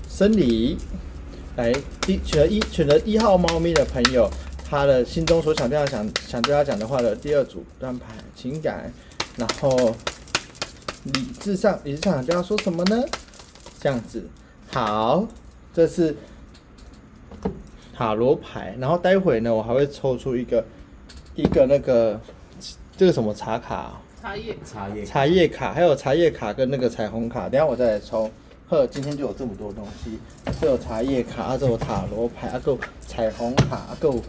生理，来一选择一选择一号猫咪的朋友，他的心中所想对他想想对他讲的话的第二组单牌情感，然后理智上理智上想对他说什么呢？这样子，好，这是塔罗牌，然后待会呢，我还会抽出一个。一个那个，这个什么茶卡？茶叶茶叶茶叶卡，还有茶叶卡跟那个彩虹卡。等下我再来抽。呵，今天就有这么多东西，这有茶叶卡，这有塔罗牌，啊够彩虹卡，啊够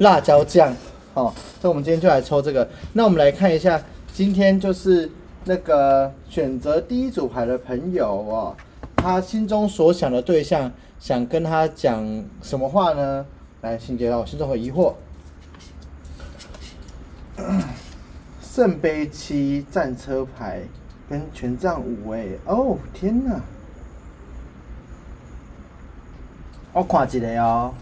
辣椒酱。哦，所以我们今天就来抽这个。那我们来看一下，今天就是那个选择第一组牌的朋友哦，他心中所想的对象，想跟他讲什么话呢？来，请解答我心中的疑惑。圣杯七战车牌跟权杖五哎哦天哪！我看一个哦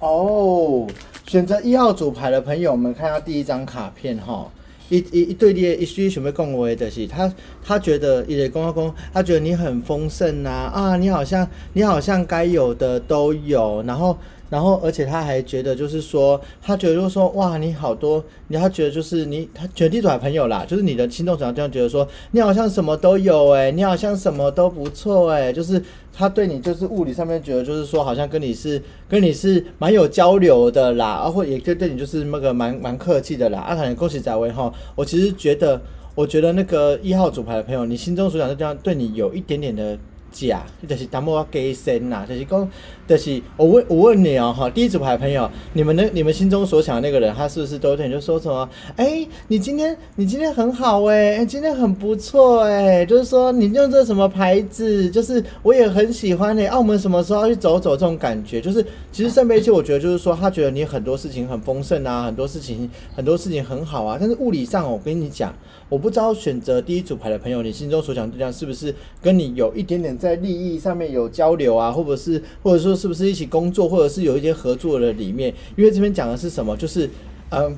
哦，选择一号组牌的朋友们，看下第一张卡片哈。一一一对列，一需准备恭维的是他，他觉得一对公啊公，他觉得你很丰盛呐啊，你好像你好像该有的都有，然后。然后，而且他还觉得，就是说，他觉得就是说，哇，你好多，你他觉得就是你，他全地主牌朋友啦，就是你的心动者这样觉得说，你好像什么都有哎，你好像什么都不错哎，就是他对你就是物理上面觉得就是说，好像跟你是跟你是蛮有交流的啦，啊，或也对对你就是那个蛮蛮客气的啦，啊，可能恭喜仔威哈，我其实觉得，我觉得那个一号主牌的朋友，你心中所想的这样对你有一点点的。假，就是淡薄仔假身呐，就是讲，就是我问，我问你哦，哈，第一组牌朋友，你们的你们心中所想的那个人，他是不是都有点就说什么？哎，你今天你今天很好哎，哎，今天很不错哎，就是说你用这什么牌子，就是我也很喜欢哎，澳门什么时候要去走走？这种感觉，就是其实圣杯七，我觉得就是说，他觉得你很多事情很丰盛啊，很多事情很多事情很好啊，但是物理上，我跟你讲。我不知道选择第一组牌的朋友，你心中所想对象是不是跟你有一点点在在利益上面有交流啊，或者是或者说是不是一起工作，或者是有一些合作的里面？因为这边讲的是什么？就是嗯。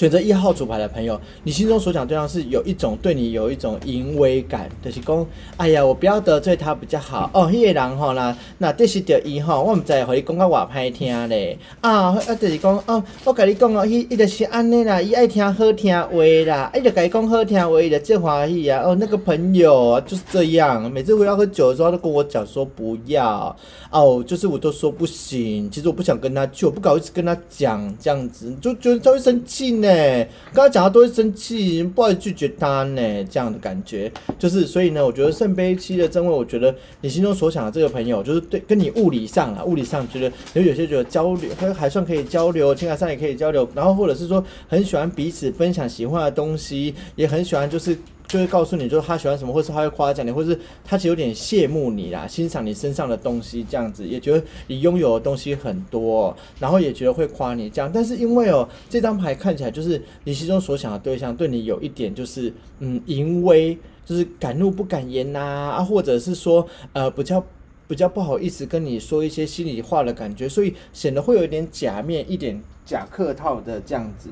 选择一号主牌的朋友，你心中所想对象是有一种对你有一种淫威感，就是讲，哎呀，我不要得罪他比较好哦。迄个人吼啦，那这是着伊吼，我唔知和你讲到话歹听咧。啊，啊，就是讲哦，我甲你讲哦，伊伊就是安尼啦，伊爱听好听话啦，伊就甲你讲好听话，伊就真欢喜啊。哦，那个朋友就是这样，每次我要喝酒的时候，他都跟我讲说不要。哦，就是我都说不行，其实我不想跟他去，我不好意思跟他讲这样子，就觉得他会生气呢。哎刚刚讲他都会生气，不好拒绝他呢，这样的感觉，就是所以呢，我觉得圣杯七的正位，我觉得你心中所想的这个朋友，就是对跟你物理上啊，物理上觉得有有些觉得交流，还还算可以交流，情感上也可以交流，然后或者是说很喜欢彼此分享喜欢的东西，也很喜欢就是。就会告诉你，就是他喜欢什么，或是他会夸奖你，或是他其实有点羡慕你啦，欣赏你身上的东西，这样子也觉得你拥有的东西很多，然后也觉得会夸你这样。但是因为哦，这张牌看起来就是你心中所想的对象对你有一点就是嗯淫威，就是敢怒不敢言呐啊，或者是说呃比较比较不好意思跟你说一些心里话的感觉，所以显得会有一点假面，一点假客套的这样子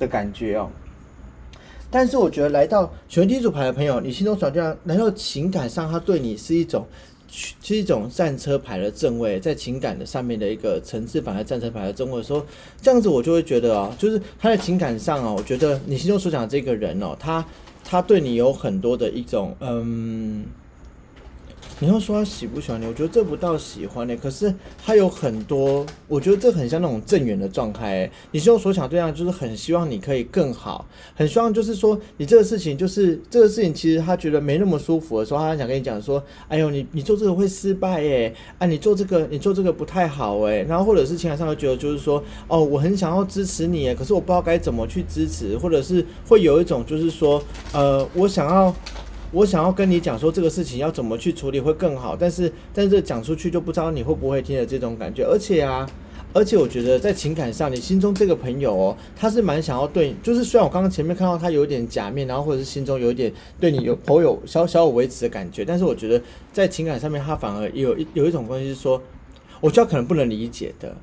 的感觉哦。但是我觉得来到选第一组牌的朋友，你心中想这样，来到情感上，他对你是一种是一种战车牌的正位，在情感的上面的一个层次反而战车牌的正位，的时候这样子我就会觉得哦，就是他在情感上哦，我觉得你心中所想的这个人哦，他他对你有很多的一种嗯。你要说他喜不喜欢你，我觉得这不到喜欢呢。可是他有很多，我觉得这很像那种正缘的状态。你心中所想对象就是很希望你可以更好，很希望就是说你这个事情就是这个事情，其实他觉得没那么舒服的时候，他想跟你讲说：“哎呦，你你做这个会失败耶，啊，你做这个你做这个不太好哎。”然后或者是情感上会觉得就是说：“哦，我很想要支持你，可是我不知道该怎么去支持，或者是会有一种就是说，呃，我想要。”我想要跟你讲说这个事情要怎么去处理会更好，但是但是讲出去就不知道你会不会听的这种感觉，而且啊，而且我觉得在情感上，你心中这个朋友哦，他是蛮想要对，就是虽然我刚刚前面看到他有点假面，然后或者是心中有一点对你有颇有小小有维持的感觉，但是我觉得在情感上面，他反而有一有一种关系是说，我觉得可能不能理解的。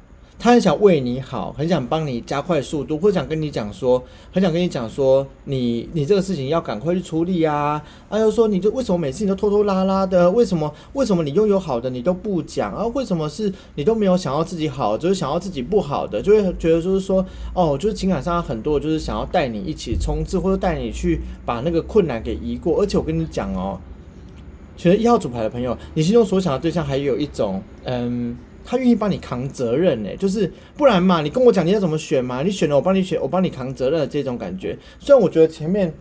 他很想为你好，很想帮你加快速度，或想跟你讲说，很想跟你讲说，你你这个事情要赶快去处理啊！啊，又说你就为什么每次你都拖拖拉拉的？为什么为什么你拥有好的你都不讲啊？为什么是你都没有想要自己好，就是想要自己不好的？就会觉得就是说，哦，就是情感上很多就是想要带你一起冲刺，或者带你去把那个困难给移过。而且我跟你讲哦，选择一号主牌的朋友，你心中所想的对象还有一种，嗯。他愿意帮你扛责任呢，就是不然嘛，你跟我讲你要怎么选嘛，你选了我帮你选，我帮你扛责任的这种感觉。虽然我觉得前面，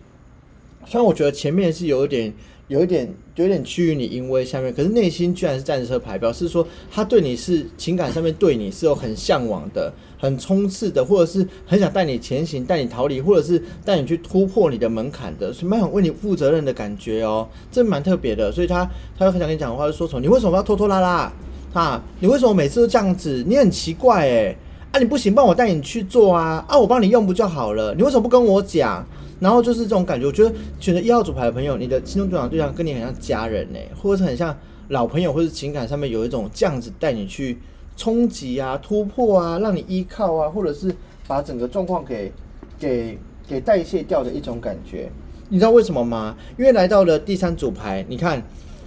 虽然我觉得前面是有一点、有一点、有点趋于你淫威下面，可是内心居然是战车牌，表示说他对你是情感上面对你是有很向往的、很冲刺的，或者是很想带你前行、带你逃离，或者是带你去突破你的门槛的，是蛮想为你负责任的感觉哦，这蛮特别的。所以他他很想跟你讲的话，就说什么你为什么要拖拖拉拉？哈，你为什么每次都这样子？你很奇怪哎！啊，你不行，帮我带你去做啊！啊，我帮你用不就好了？你为什么不跟我讲？然后就是这种感觉，我觉得选择一号主牌的朋友，你的心中对象对象跟你很像家人呢，或者是很像老朋友，或者情感上面有一种这样子带你去冲击啊、突破啊、让你依靠啊，或者是把整个状况给给给代谢掉的一种感觉。你知道为什么吗？因为来到了第三组牌，你看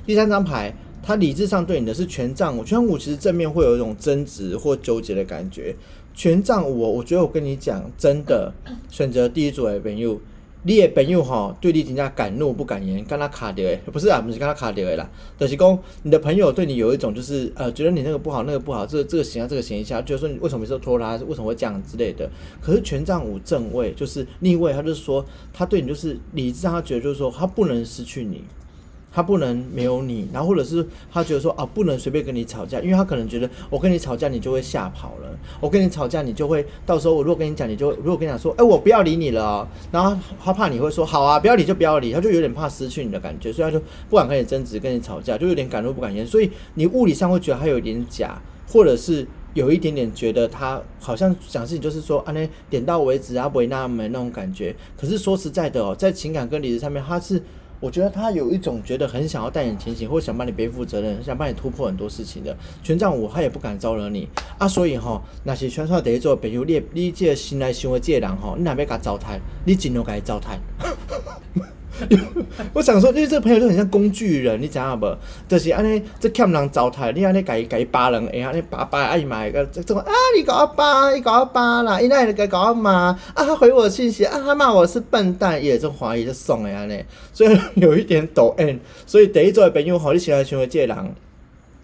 第三张牌。他理智上对你的是权杖五，权杖五其实正面会有一种争执或纠结的感觉。权杖五，我觉得我跟你讲，真的选择第一组的朋友，你的朋友哈对你评价敢怒不敢言，跟他卡掉诶，不是啊，不是跟他卡掉诶啦。德是公，你的朋友对你有一种就是呃，觉得你那个不好，那个不好，这个这个行啊，这个行一下，就是说你为什么每次拖拉，为什么会这样之类的。可是权杖五正位就是逆位，他就是说他对你就是理智上他觉得就是说他不能失去你。他不能没有你，然后或者是他觉得说啊，不能随便跟你吵架，因为他可能觉得我跟你吵架，你就会吓跑了。我跟你吵架，你就会到时候我如果跟你讲，你就如果跟你讲说，哎，我不要理你了，然后他怕你会说好啊，不要理就不要理，他就有点怕失去你的感觉，所以他就不敢跟你争执，跟你吵架，就有点敢怒不敢言。所以你物理上会觉得他有点假，或者是有一点点觉得他好像讲事情就是说啊，那点到为止啊，不会那么那种感觉。可是说实在的哦，在情感跟理智上面，他是。我觉得他有一种觉得很想要带你前行，或想帮你背负责任，想帮你突破很多事情的权杖五，他也不敢招惹你啊。所以吼，那些宣传第一做朋友，你你这个心来想的这个人吼，你哪边给他糟蹋，你尽量给他糟蹋。我想说，因为这个朋友就很像工具人，你知道不？就是安尼，这欠人糟蹋，你安尼改改巴人，哎，安尼扒扒阿姨妈个这种啊，你搞阿巴，你搞阿巴啦，伊那个搞阿骂啊，他回我信息啊，他骂我是笨蛋，也就怀疑就送的安尼，所以有一点抖 N，所以第一做朋友吼，你起来成为这人。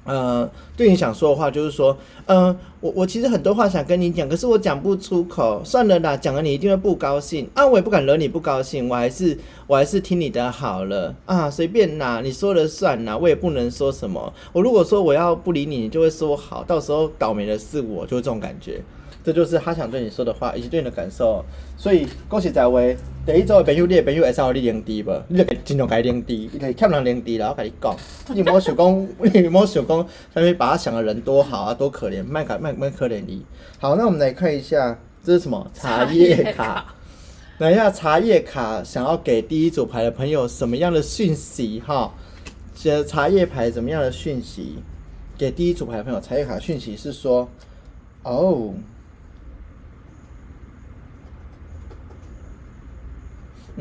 呃，对你想说的话就是说，嗯，我我其实很多话想跟你讲，可是我讲不出口，算了啦，讲了你一定会不高兴。啊，我也不敢惹你不高兴，我还是我还是听你的好了。啊，随便啦，你说了算啦，我也不能说什么，我如果说我要不理你，你就会说好，到时候倒霉的是我，就这种感觉。这就是他想对你说的话，以及对你的感受。所以恭喜在位，第一组的朋友，你的朋友会使你零低吧？你就尽量改零低，你可以欠人零低然后跟你讲，你莫想讲，你莫想讲，下面把他想的人多好啊，多可怜，卖卡卖卖可怜你。好，那我们来看一下，这是什么茶叶卡？等一下，茶叶卡想要给第一组牌的朋友什么样的讯息？哈，写茶叶牌怎么样的讯息？给第一组牌的朋友，茶叶卡讯息是说，哦。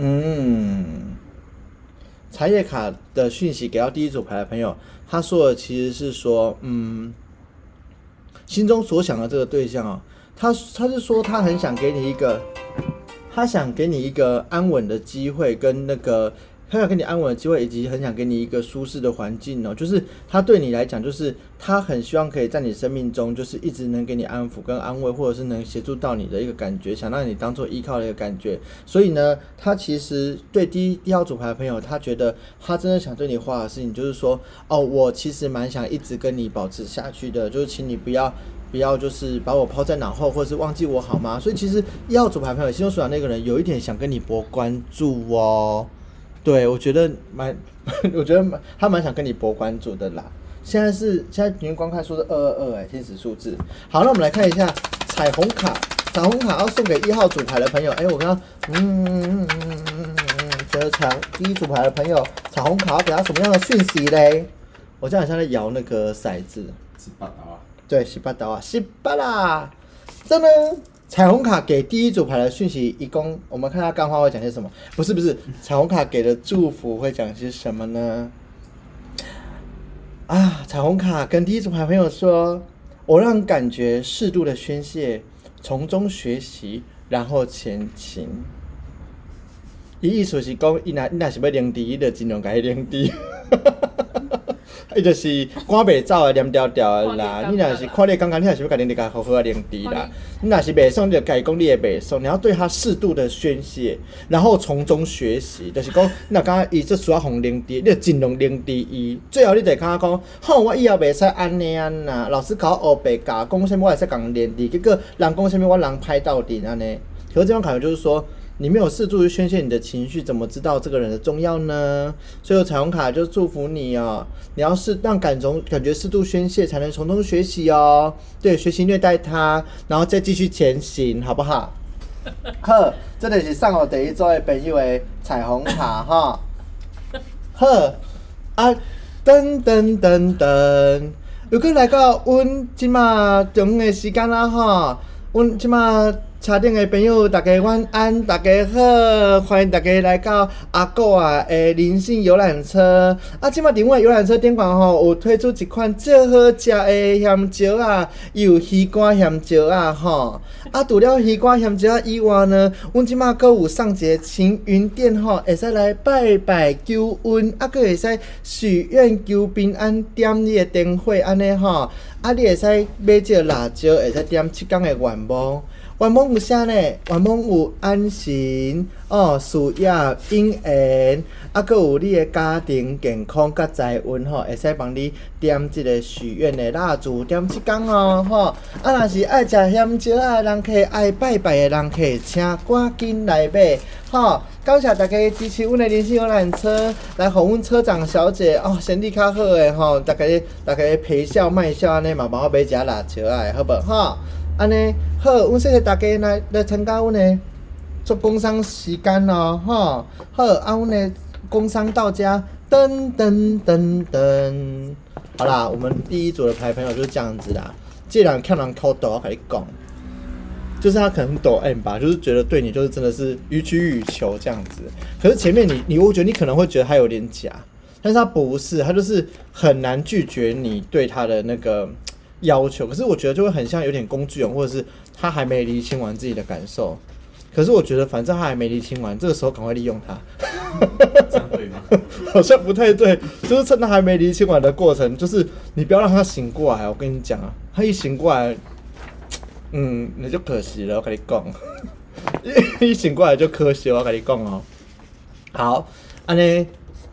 嗯，茶叶卡的讯息给到第一组牌的朋友，他说的其实是说，嗯，心中所想的这个对象啊，他他是说他很想给你一个，他想给你一个安稳的机会跟那个。他想给你安稳的机会，以及很想给你一个舒适的环境哦。就是他对你来讲，就是他很希望可以在你生命中，就是一直能给你安抚跟安慰，或者是能协助到你的一个感觉，想让你当做依靠的一个感觉。所以呢，他其实对第一第二组牌的朋友，他觉得他真的想对你话的事情，就是说，哦，我其实蛮想一直跟你保持下去的，就是请你不要不要就是把我抛在脑后，或者是忘记我好吗？所以其实一号组牌朋友心中所想那个人，有一点想跟你博关注哦。对，我觉得蛮，我觉得蛮，他蛮想跟你博关注的啦。现在是现在平均观看数是二二二哎，天使数字。好，那我们来看一下彩虹卡，彩虹卡要送给一号组牌的朋友。哎，我刚刚嗯嗯嗯嗯嗯嗯，觉得彩第一组牌的朋友，彩虹卡要给他什么样的讯息嘞？我这样像在摇那个骰子。十八刀啊？对，十八刀啊，十八啦，真的。彩虹卡给第一组牌的讯息，一共我们看他干话会讲些什么？不是不是，彩虹卡给的祝福会讲些什么呢？啊，彩虹卡跟第一组牌朋友说：“我让感觉适度的宣泄，从中学习，然后前行。”伊意思是讲，伊若伊若是要领地，伊就尽量甲伊领地。伊就是赶袂走啊，黏条条的啦。你若是看你刚刚，你若是要甲恁哋家好好啊连滴啦。你若是袂爽，你就家讲你也袂爽。你要对他适度的宣泄，然后从中学习。就是讲，那刚刚伊这需要红连滴，你就尽量连滴伊。最后你得看讲，吼，我以后袂使安尼安啦。老师考学白教，讲啥物我会使讲连滴，结果人讲啥物我人歹斗阵安尼。可是这种感觉就是说。你没有试图去宣泄你的情绪，怎么知道这个人的重要呢？所以彩虹卡就祝福你哦，你要是让感从感觉适度宣泄，才能从中学习哦。对，学习虐待他，然后再继续前行，好不好？呵，这里是上我第一组的朋友的彩虹卡哈。呵，啊，噔噔噔噔，又过来到阮即马中的时间啦哈，阮即马。车顶的朋友，大家晚安，大家好，欢迎大家来到阿狗啊的灵性游览车。啊，即马另外游览车顶管吼，有推出一款最好食的香蕉啊，有西瓜香蕉啊吼。啊，除了鱼肝香蕉以外呢，阮即马阁有上节青云店吼，会使来拜拜求运，啊，阁会使许愿求平安，点你的灯火安尼吼。啊，你会使买这辣椒，会使点七天的愿望。愿望有啥呢？愿望有安心哦，事业姻缘，啊，搁有你的家庭健康甲财运吼，会使帮你点一个许愿的蜡烛，点七工哦吼。啊，若是爱食香蕉啊，人客爱拜拜的人客，请赶紧来买吼。感谢大家支持阮的人生游览车，来互阮车长小姐哦，身体较好诶吼，大家大家陪笑卖笑安尼嘛，帮我买只蜡烛啊，好无吼？安尼好，阮谢谢大家来来参加阮的做工商时间咯，吼好，啊，阮的工商到家，噔噔噔噔，好啦，我们第一组的牌朋友就是这样子啦。既然看人抠抖，我跟你讲，就是他可能抖 M 吧，就是觉得对你就是真的是予取予求这样子。可是前面你你，我觉得你可能会觉得他有点假，但是他不是，他就是很难拒绝你对他的那个。要求，可是我觉得就会很像有点工具人，或者是他还没理清完自己的感受。可是我觉得反正他还没理清完，这个时候赶快利用他。这样对吗？好像不太对，就是趁他还没理清完的过程，就是你不要让他醒过来。我跟你讲啊，他一醒过来，嗯，那就可惜了。我跟你讲，一醒过来就可惜。我跟你讲哦，好，安尼。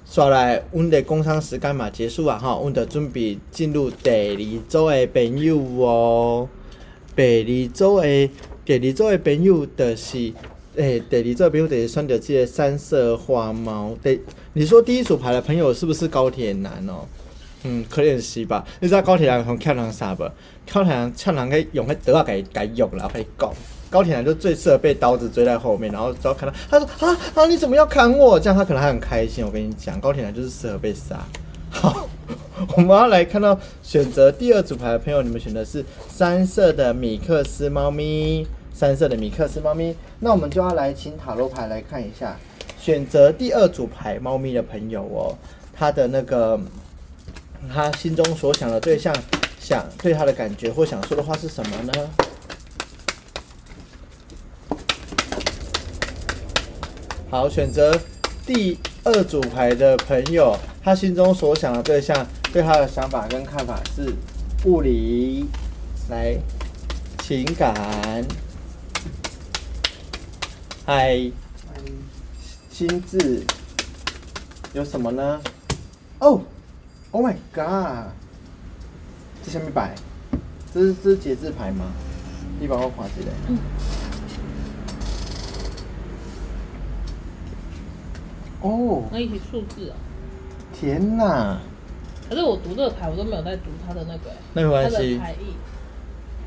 刷来，阮的工商时间嘛结束啊！吼，阮就准备进入第二组的朋友哦。第二组的第二组的朋友就是，诶，第二组的朋友就是选择这个三色花猫。第，你说第一组牌的朋友是不是高铁男哦？嗯，可能是吧。你知道高铁男从跳人啥不？跳人跳人个用迄刀啊，给给用了，可以讲。高铁男就最适合被刀子追在后面，然后只要看到他说啊啊你怎么要砍我？这样他可能还很开心。我跟你讲，高铁男就是适合被杀。好，我们要来看到选择第二组牌的朋友，你们选的是三色的米克斯猫咪，三色的米克斯猫咪。那我们就要来请塔罗牌来看一下，选择第二组牌猫咪的朋友哦，他的那个他心中所想的对象，想对他的感觉或想说的话是什么呢？好，选择第二组牌的朋友，他心中所想的对象对他的想法跟看法是物理、来情感、嗨、心智，有什么呢？哦，Oh my God！这下面摆，这是这是节制牌吗？你帮我画起来。哦，那一题数字啊。天哪！可是我读这个牌，我都没有在读它的那个、欸，那没关系。牌意。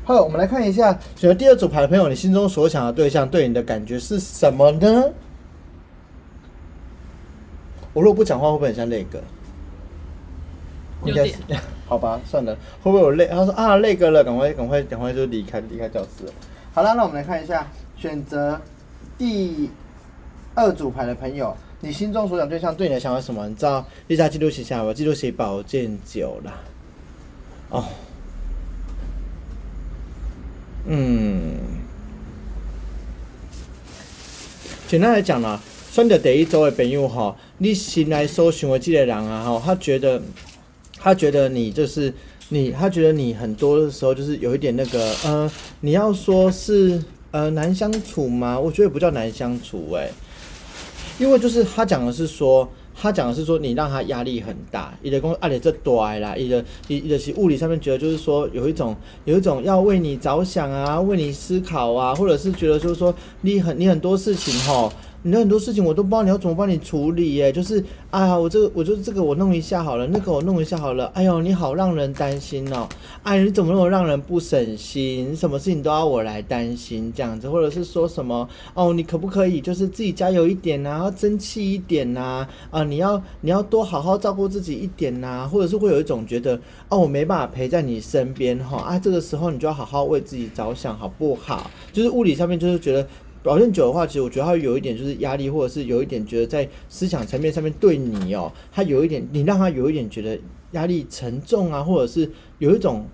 好，我们来看一下选择第二组牌的朋友，你心中所想的对象对你的感觉是什么呢？我如果不讲话，会不会很像那个？应该是有，好吧，算了，会不会有累？他说啊，累个了，赶快赶快赶快就离开离开教室了。好了，那我们来看一下选择第二组牌的朋友，你心中所想对象对你的想法是什么？你知道丽莎记录写下来吧？记录写保健酒啦。哦，嗯，简单来讲啦，选择第一周的朋友吼，你心内所想的这个人啊吼，他觉得他觉得你就是你，他觉得你很多的时候就是有一点那个呃，你要说是呃难相处吗？我觉得不叫难相处哎、因为就是他讲的是说，他讲的是说你让他压力很大，你的公啊，你这多啦，你的你，你的是物理上面觉得就是说有一种有一种要为你着想啊，为你思考啊，或者是觉得就是说你很你很多事情吼。你的很多事情我都不知道你要怎么帮你处理耶，就是哎呀，我这个我就这个我弄一下好了，那个我弄一下好了，哎呦，你好让人担心哦，哎，你怎么那么让人不省心？什么事情都要我来担心这样子，或者是说什么哦，你可不可以就是自己加油一点呐、要争气一点呐、啊？你要你要多好好照顾自己一点呐、或者是会有一种觉得哦，我没办法陪在你身边哈啊，这个时候你就要好好为自己着想，好不好？就是物理上面就是觉得。表现久的话，其实我觉得他有一点就是压力，或者是有一点觉得在思想层面上面对你哦，他有一点，你让他有一点觉得压力沉重啊，或者是有一种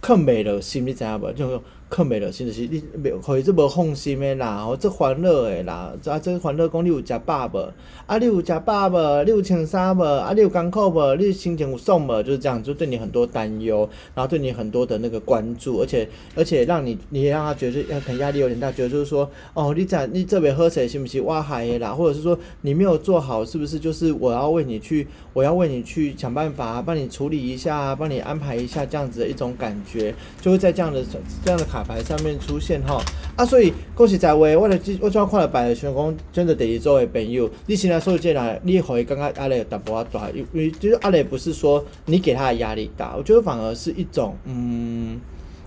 更美的心，理障碍吧？就是更美的心就是你没可以这无放心的啦，吼，这欢乐的啦，啊，这欢乐讲你有食饱无？啊，你有食饱无？你有穿衫无？啊，你有艰苦无？你心情有爽无？就是这样，就对你很多担忧，然后对你很多的那个关注，而且而且让你你也让他觉得可能压力有点大，觉得就是说哦，你这你这边喝水是不是挖海的啦？或者是说你没有做好，是不是就是我要为你去，我要为你去想办法，帮你处理一下，帮你安排一下这样子的一种感觉，就会在这样的这样的卡牌上面出现哈啊，所以恭喜在位，我的我怎看了牌的想讲，真的第一组的朋友，你现在所有这来，你可以刚刚压力淡薄仔大，因为就是压力不是说你给他的压力大，我觉得反而是一种嗯，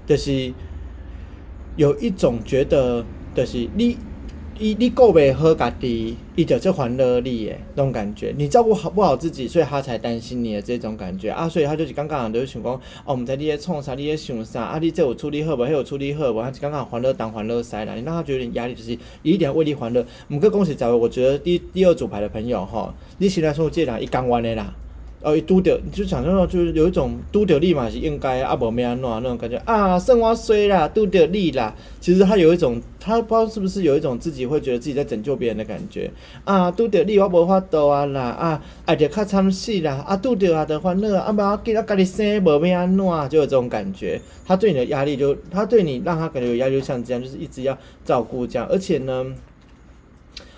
就是有一种觉得，就是你。你你顾袂好家己，伊就这烦恼你诶那种感觉。你照顾好不好自己，所以他才担心你的这种感觉啊。所以他就是刚刚就是想讲，哦，毋知你咧创啥，你咧想啥啊？你这有处理好无？迄有处理好无？他刚刚烦恼当烦恼塞啦，你让他觉得压力，就是伊一定为你烦恼。毋过恭喜在位，我觉得第第二组牌的朋友吼，你现在说这人伊讲完的啦。哦，伊拄着，你就想象到就是有一种拄着立马是应该啊，无咩安怎那种感觉啊，算我衰啦，拄着你啦。其实他有一种，他不知道是不是有一种自己会觉得自己在拯救别人的感觉啊，拄着你我无法度啊啦啊，爱着较惨死啦啊，拄着啊的欢乐啊，无要紧啊，家己生无咩安怎，就有这种感觉。他对你的压力就，他对你让他感觉有压力，就像这样，就是一直要照顾这样，而且呢。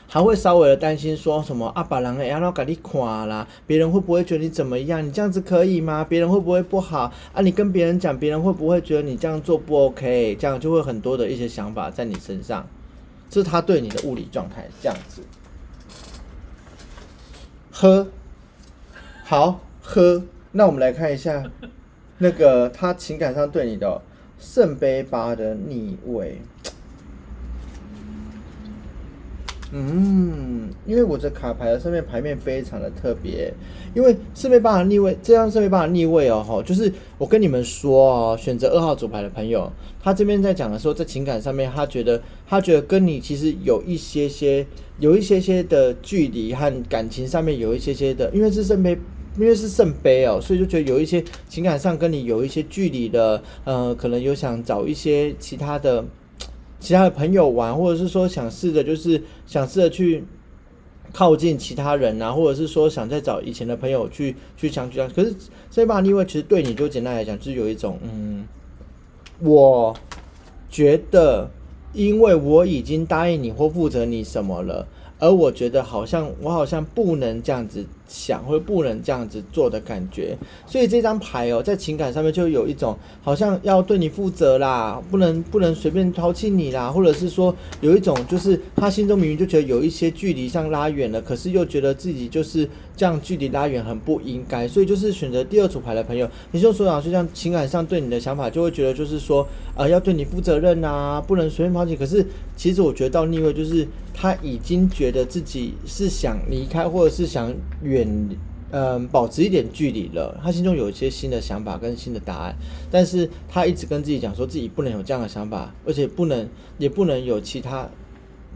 还会稍微的担心说什么啊，把人哎，然后给你垮啦，别人会不会觉得你怎么样？你这样子可以吗？别人会不会不好啊？你跟别人讲，别人会不会觉得你这样做不 OK？这样就会很多的一些想法在你身上，这是他对你的物理状态这样子。喝，好喝。那我们来看一下那个他情感上对你的圣杯八的逆位。嗯，因为我的卡牌的上面牌面非常的特别，因为四倍八的逆位，这张四倍八的逆位哦，哈，就是我跟你们说哦，选择二号主牌的朋友，他这边在讲的时候，在情感上面，他觉得他觉得跟你其实有一些些，有一些些的距离和感情上面有一些些的，因为是圣杯，因为是圣杯哦，所以就觉得有一些情感上跟你有一些距离的，呃，可能有想找一些其他的。其他的朋友玩，或者是说想试着，就是想试着去靠近其他人啊，或者是说想再找以前的朋友去去相聚啊。可是这把逆位其实对你就简单来讲，就是有一种嗯，我觉得因为我已经答应你或负责你什么了，而我觉得好像我好像不能这样子。想或者不能这样子做的感觉，所以这张牌哦，在情感上面就有一种好像要对你负责啦，不能不能随便抛弃你啦，或者是说有一种就是他心中明明就觉得有一些距离上拉远了，可是又觉得自己就是这样距离拉远很不应该，所以就是选择第二组牌的朋友，你就说啊，就像情感上对你的想法，就会觉得就是说呃，要对你负责任啊，不能随便抛弃。可是其实我觉得到逆位就是他已经觉得自己是想离开，或者是想远。嗯，保持一点距离了。他心中有一些新的想法跟新的答案，但是他一直跟自己讲说自己不能有这样的想法，而且不能，也不能有其他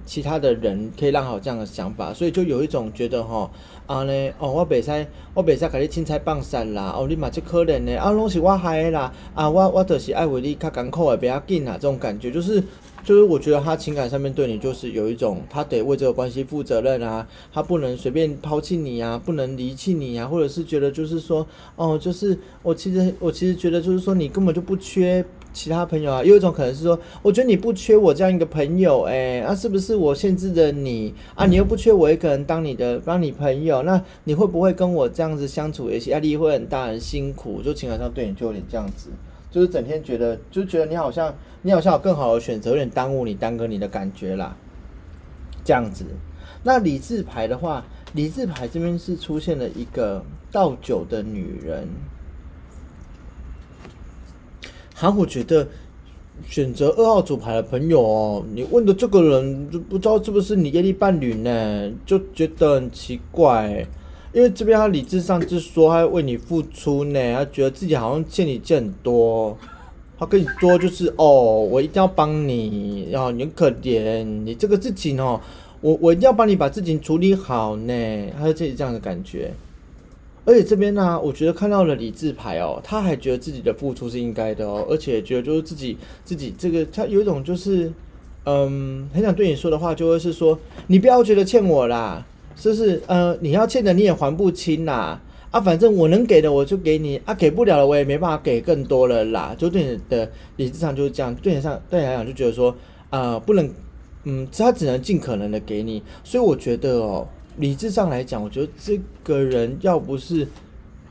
其他的人可以让好这样的想法，所以就有一种觉得哈啊呢，哦，我袂使，我袂使甲你青菜放散啦，哦，你嘛这可怜呢，啊，拢是我害的啦，啊，我我就是爱为你较艰苦的，不要紧啊，这种感觉就是。就是我觉得他情感上面对你就是有一种，他得为这个关系负责任啊，他不能随便抛弃你啊，不能离弃你啊，或者是觉得就是说，哦，就是我其实我其实觉得就是说你根本就不缺其他朋友啊，有一种可能是说，我觉得你不缺我这样一个朋友，哎，那是不是我限制的你啊？你又不缺我一个人当你的当你朋友，那你会不会跟我这样子相处，有些压力会很大，很辛苦，就情感上对你就有点这样子。就是整天觉得，就觉得你好像，你好像有更好的选择，有点耽误你、耽搁你的感觉啦。这样子，那理智牌的话，理智牌这边是出现了一个倒酒的女人。好，我觉得选择二号主牌的朋友哦，你问的这个人就不知道是不是你业力伴侣呢？就觉得很奇怪。因为这边他理智上是说他为你付出呢，他觉得自己好像欠你欠很多，他跟你说就是哦，我一定要帮你，然后你很可怜，你这个事情哦，我我一定要帮你把事情处理好呢，他有自己这样的感觉。而且这边呢，我觉得看到了理智牌哦，他还觉得自己的付出是应该的哦，而且觉得就是自己自己这个他有一种就是嗯，很想对你说的话，就会是说你不要觉得欠我啦。就是呃，你要欠的你也还不清啦，啊，反正我能给的我就给你，啊，给不了的我也没办法给更多了啦。就对你的理智上就是这样，对你上对你来讲就觉得说，啊，不能，嗯，他只能尽可能的给你。所以我觉得哦，理智上来讲，我觉得这个人要不是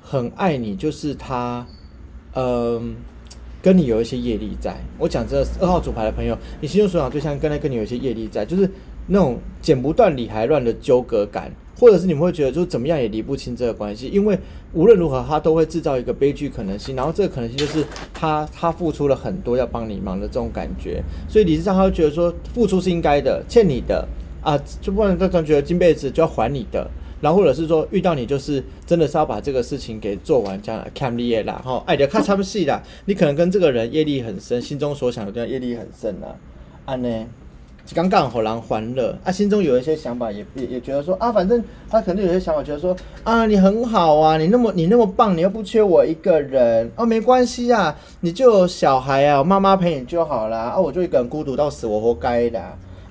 很爱你，就是他，嗯，跟你有一些业力在。我讲这二号主牌的朋友，你心中所想对象跟他跟你有一些业力在，就是。那种剪不断理还乱的纠葛感，或者是你们会觉得就怎么样也理不清这个关系，因为无论如何他都会制造一个悲剧可能性，然后这个可能性就是他他付出了很多要帮你忙的这种感觉，所以理智上他会觉得说付出是应该的，欠你的啊，就不能这样觉得金辈子就要还你的，然后或者是说遇到你就是真的是要把这个事情给做完这样 cam 利业啦，哈，哎，你看差不细啦，你可能跟这个人业力很深，心中所想的业力很深啦，安呢？刚刚好让欢乐啊，心中有一些想法，也也也觉得说啊，反正他肯定有些想法，觉得说啊，你很好啊，你那么你那么棒，你又不缺我一个人哦，没关系啊，你就有小孩啊，妈妈陪你就好了啊，我就一个人孤独到死，我活该的。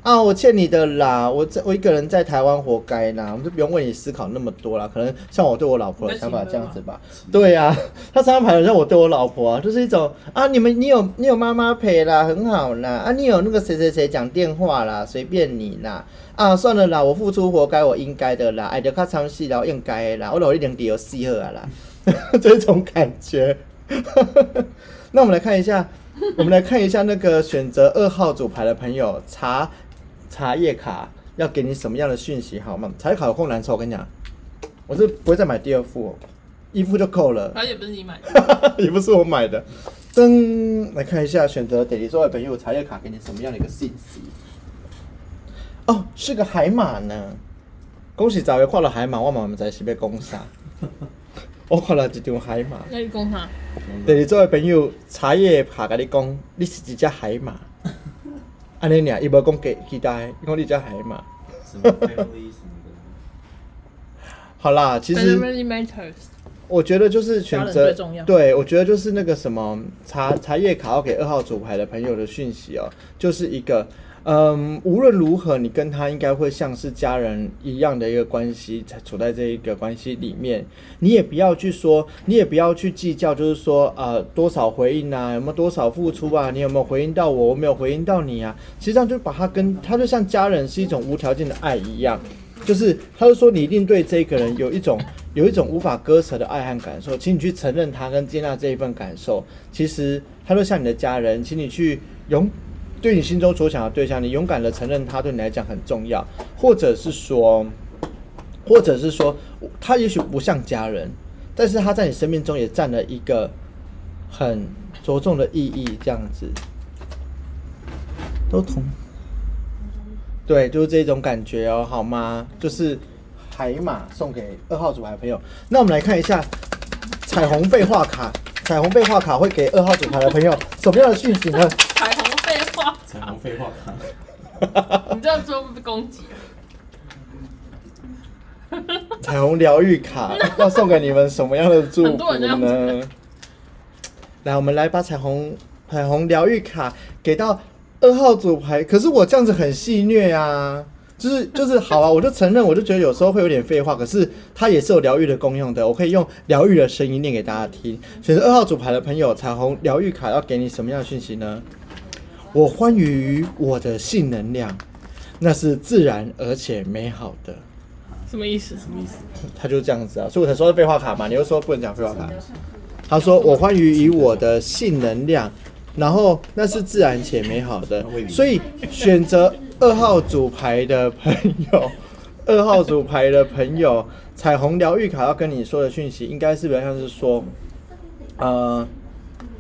啊，我欠你的啦！我在我一个人在台湾活该啦！我们就不用为你思考那么多啦。可能像我对我老婆的想法这样子吧。对呀，他三张牌像我对我老婆啊，就是一种啊，你们你有你有妈妈陪啦，很好啦。啊，你有那个谁谁谁讲电话啦，随便你啦。啊，算了啦，我付出活该，我应该的啦。爱得卡长戏然后应该啦，我老一点点有戏喝啦，这种感觉。那我们来看一下，我们来看一下那个选择二号组牌的朋友查。茶叶卡要给你什么样的讯息好吗？茶叶卡有空难抽，我跟你讲，我是不会再买第二副，哦一副就够了。它也不是你买的，也不是我买的。噔，来看一下选择 a i l 的朋友茶叶卡给你什么样的一个信息？哦，是个海马呢。恭喜早月跨了海马，我嘛唔知是要讲啥。我跨了一张海马。那你讲啥？第二组的朋友茶叶爬甲你讲，你是一只海马。安尼俩，伊无讲给其他，伊讲你只海嘛。什么 family 什么的。好啦，其实。我觉得就是选择对我觉得就是那个什么茶茶叶卡要给二号组牌的朋友的讯息哦，就是一个嗯，无论如何，你跟他应该会像是家人一样的一个关系，才处在这一个关系里面。你也不要去说，你也不要去计较，就是说呃多少回应啊，有没有多少付出啊，你有没有回应到我，我没有回应到你啊。实际上就把他跟他就像家人是一种无条件的爱一样。就是，他就说你一定对这个人有一种有一种无法割舍的爱和感受，请你去承认他跟接纳这一份感受。其实他就像你的家人，请你去勇对你心中所想的对象，你勇敢的承认他对你来讲很重要，或者是说，或者是说他也许不像家人，但是他在你生命中也占了一个很着重的意义，这样子都同。对，就是这种感觉哦，好吗？就是海马送给二号组牌的朋友。那我们来看一下彩虹被话卡，彩虹被话卡会给二号组牌的朋友什么样的讯息呢？彩虹话，彩虹废话卡。你这样做不被攻击。彩虹疗愈卡 要送给你们什么样的祝福很多人这样呢？来，我们来把彩虹彩虹疗愈卡给到二号组牌。可是我这样子很戏虐啊，就是就是好啊，我就承认，我就觉得有时候会有点废话，可是它也是有疗愈的功用的。我可以用疗愈的声音念给大家听。选择二号组牌的朋友，彩虹疗愈卡要给你什么样的讯息呢？我欢愉于我的性能量，那是自然而且美好的。什么意思？什么意思？他就这样子啊，所以我才说是废话卡嘛。你又说不能讲废话卡。他说我欢愉于我的性能量，然后那是自然且美好的。所以选择二号组牌的朋友，二号组牌的朋友，彩虹疗愈卡要跟你说的讯息，应该是比较像是说，呃，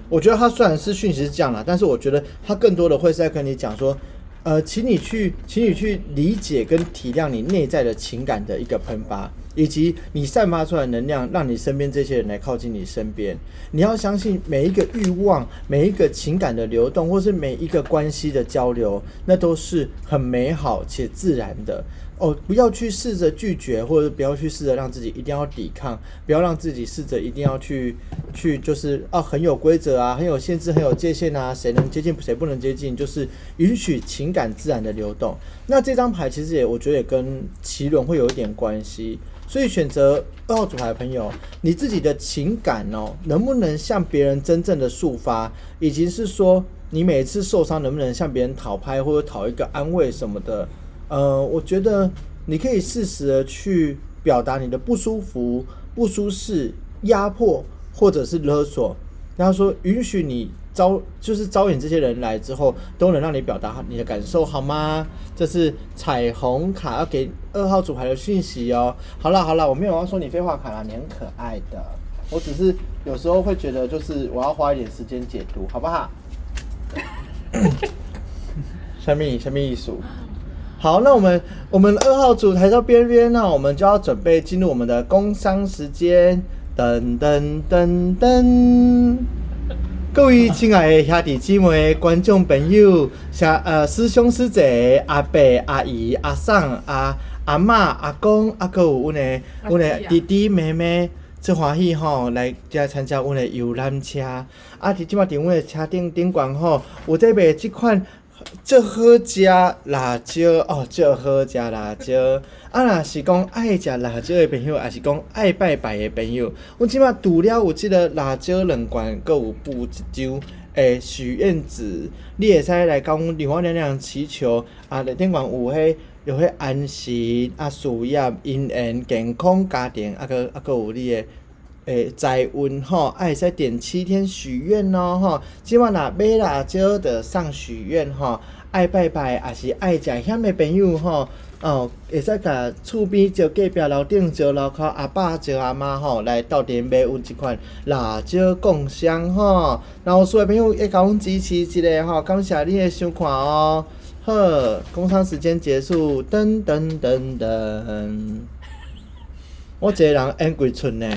我觉得他虽然是讯息是这样啦，但是我觉得他更多的会是在跟你讲说，呃，请你去，请你去理解跟体谅你内在的情感的一个喷发，以及你散发出来的能量，让你身边这些人来靠近你身边。你要相信每一个欲望、每一个情感的流动，或是每一个关系的交流，那都是很美好且自然的。哦，不要去试着拒绝，或者不要去试着让自己一定要抵抗，不要让自己试着一定要去去就是啊很有规则啊，很有限制，很有界限啊，谁能接近谁不能接近，就是允许情感自然的流动。那这张牌其实也我觉得也跟奇轮会有一点关系，所以选择二号组牌的朋友，你自己的情感哦，能不能向别人真正的抒发，以及是说你每次受伤能不能向别人讨拍或者讨一个安慰什么的。呃，我觉得你可以适时的去表达你的不舒服、不舒适、压迫或者是勒索，然后说允许你招，就是招引这些人来之后，都能让你表达你的感受，好吗？这是彩虹卡要给二号组牌的讯息哦。好了好了，我没有要说你废话卡啦，你很可爱的，我只是有时候会觉得，就是我要花一点时间解读，好不好？下面下面艺术。好，那我们我们二号组抬到边边，那我们就要准备进入我们的工商时间。噔噔噔噔，各位亲爱的兄弟姐妹、观众朋友、下呃师兄师姐、阿伯、阿姨、阿婶、阿阿嬷、阿公、阿哥有阮的阮的弟弟妹妹，真欢喜吼，来遮参加阮的游览车。啊，伫即马伫阮的车顶顶悬吼，有在卖即款。最好食辣椒哦，最好食辣椒。啊，若是讲爱食辣椒的朋友，还是讲爱拜拜的朋友，阮即马除了有即个辣椒两罐，搁有布一张诶许愿纸，你会使来甲阮另外两两祈求啊，内顶悬有迄有迄安心啊、事业、姻缘、健康、家庭，啊个啊个有你诶。诶，在运吼，爱会使点七天许愿咯吼，即满若买辣椒的上许愿吼，爱拜拜，也是爱食香的朋友吼，哦，会使甲厝边招隔壁楼顶招楼口阿爸招阿妈吼，来到店买阮即款辣椒共享吼，然后所有朋友会甲阮支持一下吼，感谢你的收看哦。呵，工商时间结束，噔噔噔噔。我一个人演几寸呢？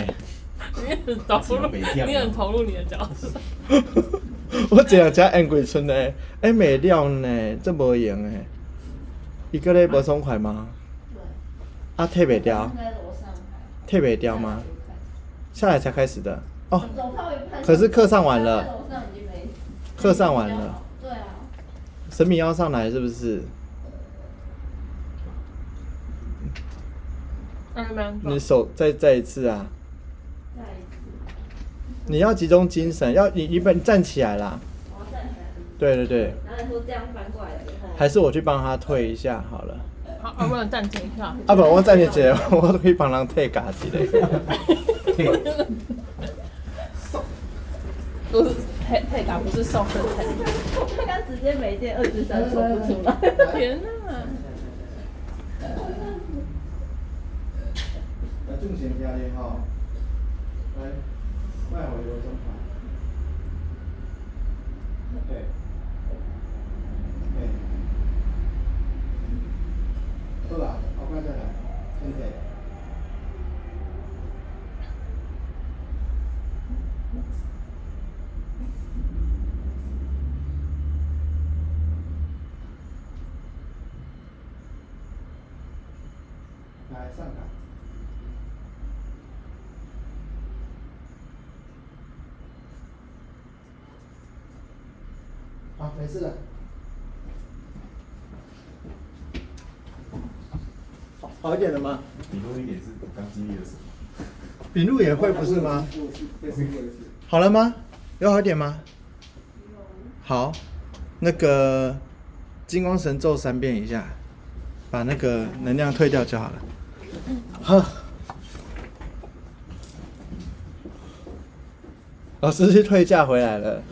你很投入，你很投入你的角色。我一人只演几寸呢？演袂了呢，这无用诶。一个咧无爽快吗？对。啊，退袂掉。退袂掉吗？下来才开始的。哦。可是课上完了。课上完了。对啊。神明要上来是不是？你手再再一次啊！你要集中精神，要你你本站起来啦。我要站起来。对对对。然后说这样翻过来了以后。还是我去帮他退一下好了。好，我们暂停一下。啊不，我暂停一下，我都可以帮人退嘎子的。送。不是退退嘎，不是送的退。他刚直接没电，二十三说不出来。天哪！正前加咧吼，来，快回罗生牌。对，对，好啦，后摆再来，先坐。来上岗。没事的。好，好一点了吗？笔录一点是刚经历的事。笔录也会不是吗？好了吗？有好一点吗？好，那个金光神咒三遍一下，把那个能量退掉就好了。好。老师去退价回来了，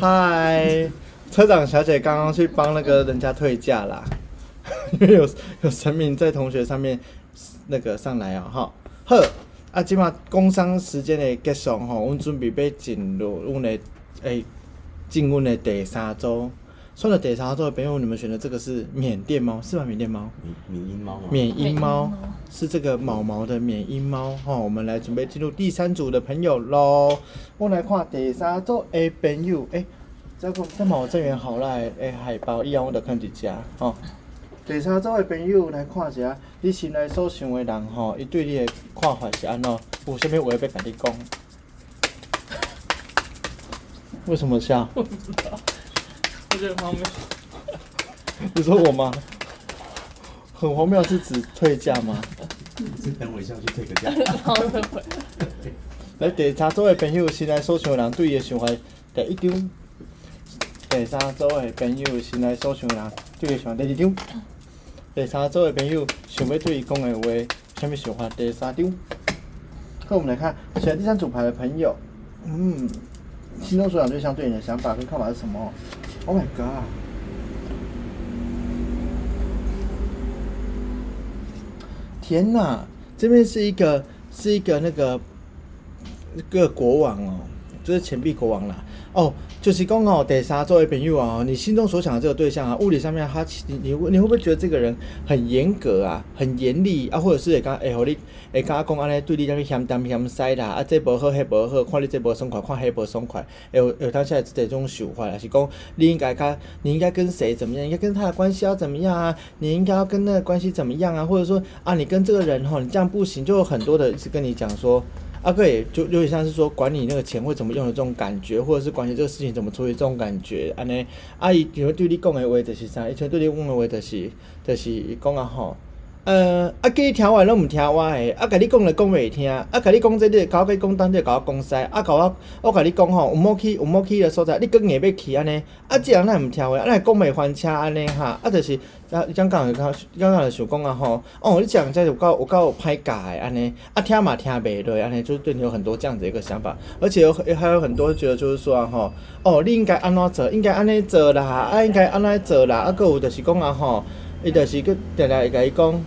嗨。车长小姐刚刚去帮那个人家退价啦，因为有有神明在同学上面那个上来啊，哈，好，啊，即马工商时间的结束吼，阮准备要进入阮的诶，进阮的第三周，算了第三周的朋友，你们选的这个是缅甸猫，是吧？缅甸猫，缅缅因猫，缅因猫是这个毛毛的缅因猫，哈，我们来准备进入第三组的朋友喽，我来看第三组的朋友，诶。这个这毛这元好来诶海报以后我就看一只吼。第三组的朋友来看一下，你心内所想的人吼，伊对你的看法是安怎？有啥物话要甲你讲？为什么笑？我不知道，我觉得很荒谬。你说我吗？很荒谬是指退价吗？是等我一下去退个价。好，退回。来，第三组的朋友心内所想的人对伊的想法第一张。第三组的朋友，心内所想人，对伊想第二张。第三组的朋友，想要对伊讲的话，啥物想法？第三张。好，我们来看选第三组牌的朋友，嗯，心中所想对象对你的想法跟看法是什么？Oh my god！天哪，这边是一个是一个那个一个国王哦，就是钱币国王啦。哦。就是讲哦，第三作为朋友啊，你心中所想的这个对象啊，物理上面他，你你你会不会觉得这个人很严格啊，很严厉啊，或者是会讲会和你会甲讲安尼对你那边嫌东嫌西啦，啊这无好，迄无好，看你这无爽快，看迄无爽快，有有当下这种想法，还是讲你应该跟，你应该跟谁怎么样，应该跟他的关系要怎么样啊？你应该要跟那个关系怎么样啊？或者说啊，你跟这个人哈，你这样不行，就有很多的是跟你讲说。阿哥也就有点像是说管理那个钱会怎么用的这种感觉，或者是管理这个事情怎么处理这种感觉。安尼阿姨因为对你讲的话就是啥，以前对你讲的话就是就是讲啊吼。呃，啊，叫你听话拢毋听我诶，啊，甲你讲了讲袂听，啊，甲你讲这个，甲我讲当这，甲我讲西，啊，甲我，我甲你讲吼，有某去有某去诶所在，你更硬要去安尼，啊，这样咱毋听话，啊，咱讲袂翻车安尼哈，啊，就是啊，你讲讲讲讲讲就想讲啊吼，哦，你讲这有够有够歹教诶安尼，啊，听嘛听袂落安尼，就是对你有很多这样子一个想法，而且有还有很多觉得就是说啊吼，哦，你应该安怎做，应该安尼做啦，啊，应该安尼做啦，啊，佫有就是讲啊吼，伊就是佫定定会甲伊讲。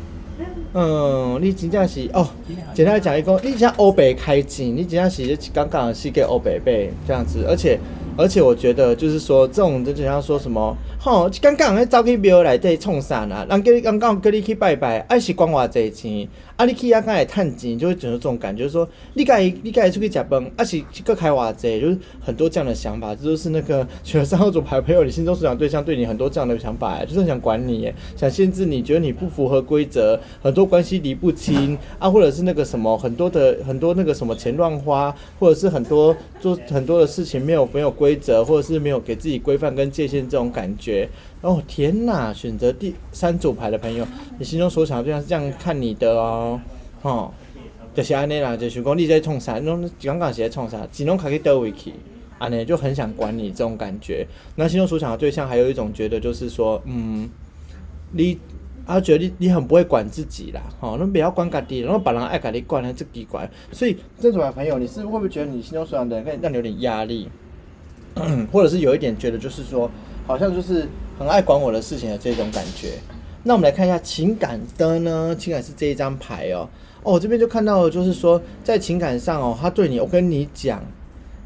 嗯，你真正是哦，简单来讲，伊讲你像欧北开钱，你真正是刚刚是给欧北背这样子，而且而且我觉得就是说，这种就像说什么，吼，刚刚迄走去庙内底创啥啦？人叫你刚刚叫你去拜拜，爱是管偌济钱，啊，你去遐敢会趁钱，就会觉得这种感觉，说，你该你该出去食饭，啊是去开偌济，就是很多这样的想法，这就是那个选了三号组牌朋友，你心中所想对象对你很多这样的想法，就是想管你，想限制你，觉得你不符合规则，很多关系理不清啊，或者是那个什么很多的很多那个什么钱乱花，或者是很多做很多的事情没有没有规则，或者是没有给自己规范跟界限这种感觉。哦天哪！选择第三组牌的朋友，你心中所想的对象是这样看你的哦，吼、就是安尼啦，就是讲你在创啥，侬刚刚是在创啥，只能卡去倒位去，安尼就很想管你这种感觉。那心中所想的对象还有一种觉得就是说，嗯，你。他觉得你你很不会管自己啦，吼、侬不要管家己，然后别人爱家己管，那这奇怪。所以这种朋友，你是会不会觉得你心中所想的人让你有点压力，或者是有一点觉得就是说，好像就是很爱管我的事情的这种感觉？那我们来看一下情感的呢？情感是这一张牌哦。哦，我这边就看到了，就是说在情感上哦，他对你，我跟你讲，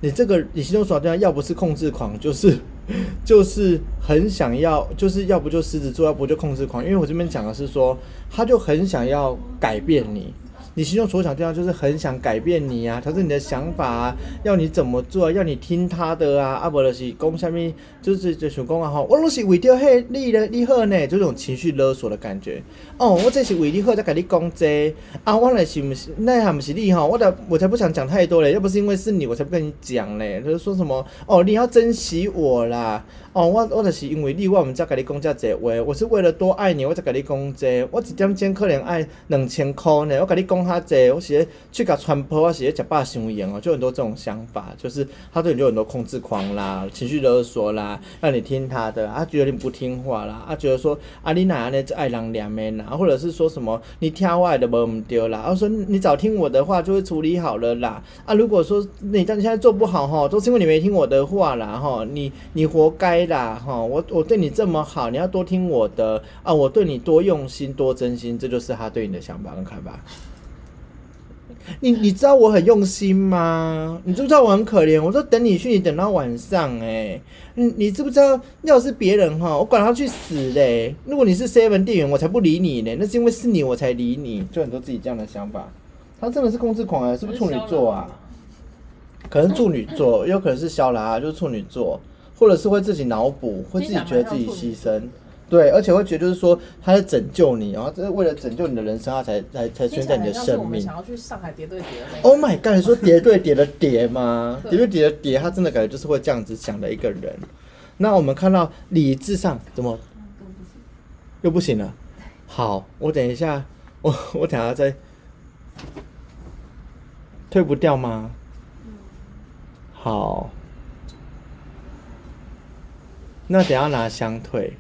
你这个你心中所想要不是控制狂，就是 就是很想要，就是要不就狮子座，要不就控制狂。因为我这边讲的是说，他就很想要改变你。你心中所想对象就是很想改变你啊，调整你的想法啊，要你怎么做，要你听他的啊，啊不就是讲下面就是就想讲啊吼，我拢是为着迄你的你好呢，就这种情绪勒索的感觉。哦，我这是为你好才跟你讲这啊，我来是不是那还不是你哈？我的我才不想讲太多嘞，要不是因为是你，我才不跟你讲嘞。就是说什么哦，你要珍惜我啦。哦，我我就是因为你，我毋才甲你讲遮济话，我是为了多爱你，我才甲你讲这。我一点钱可能爱两千箍呢，我甲你讲较济，我是咧去甲传播，我是咧食饱伤盐哦，就很多这种想法，就是他对你就很多控制狂啦、情绪勒索啦，让你听他的，啊觉得你不听话啦，啊觉得说啊你哪安尼爱人两的啦，或者是说什么你听我的无毋对啦，然后说你早听我的话就会处理好了啦，啊如果说你但你现在做不好吼，都是因为你没听我的话啦吼，你你活该。啦哈，我我对你这么好，你要多听我的啊！我对你多用心、多真心，这就是他对你的想法跟看法。你你知道我很用心吗？你知不知道我很可怜？我说等你去，你等到晚上哎、你你知不知道？要是别人哈，我管他去死嘞！如果你是 seven 店员，我才不理你呢。那是因为是你，我才理你。就很多自己这样的想法。他真的是控制狂哎、是不是处女座啊？可能处女座，也有可能是肖拉，就是处女座。或者是会自己脑补，会自己觉得自己牺牲，对，而且会觉得就是说他在拯救你，然后这是为了拯救你的人生，他才才才出现在你的生命。想要去上海叠对叠的那个。Oh my god！你说叠对叠的叠吗？叠对叠的叠，他真的感觉就是会这样子想的一个人。那我们看到理智上怎么又不行了？好，我等一下，我我等一下再退不掉吗？好。那等下拿香退，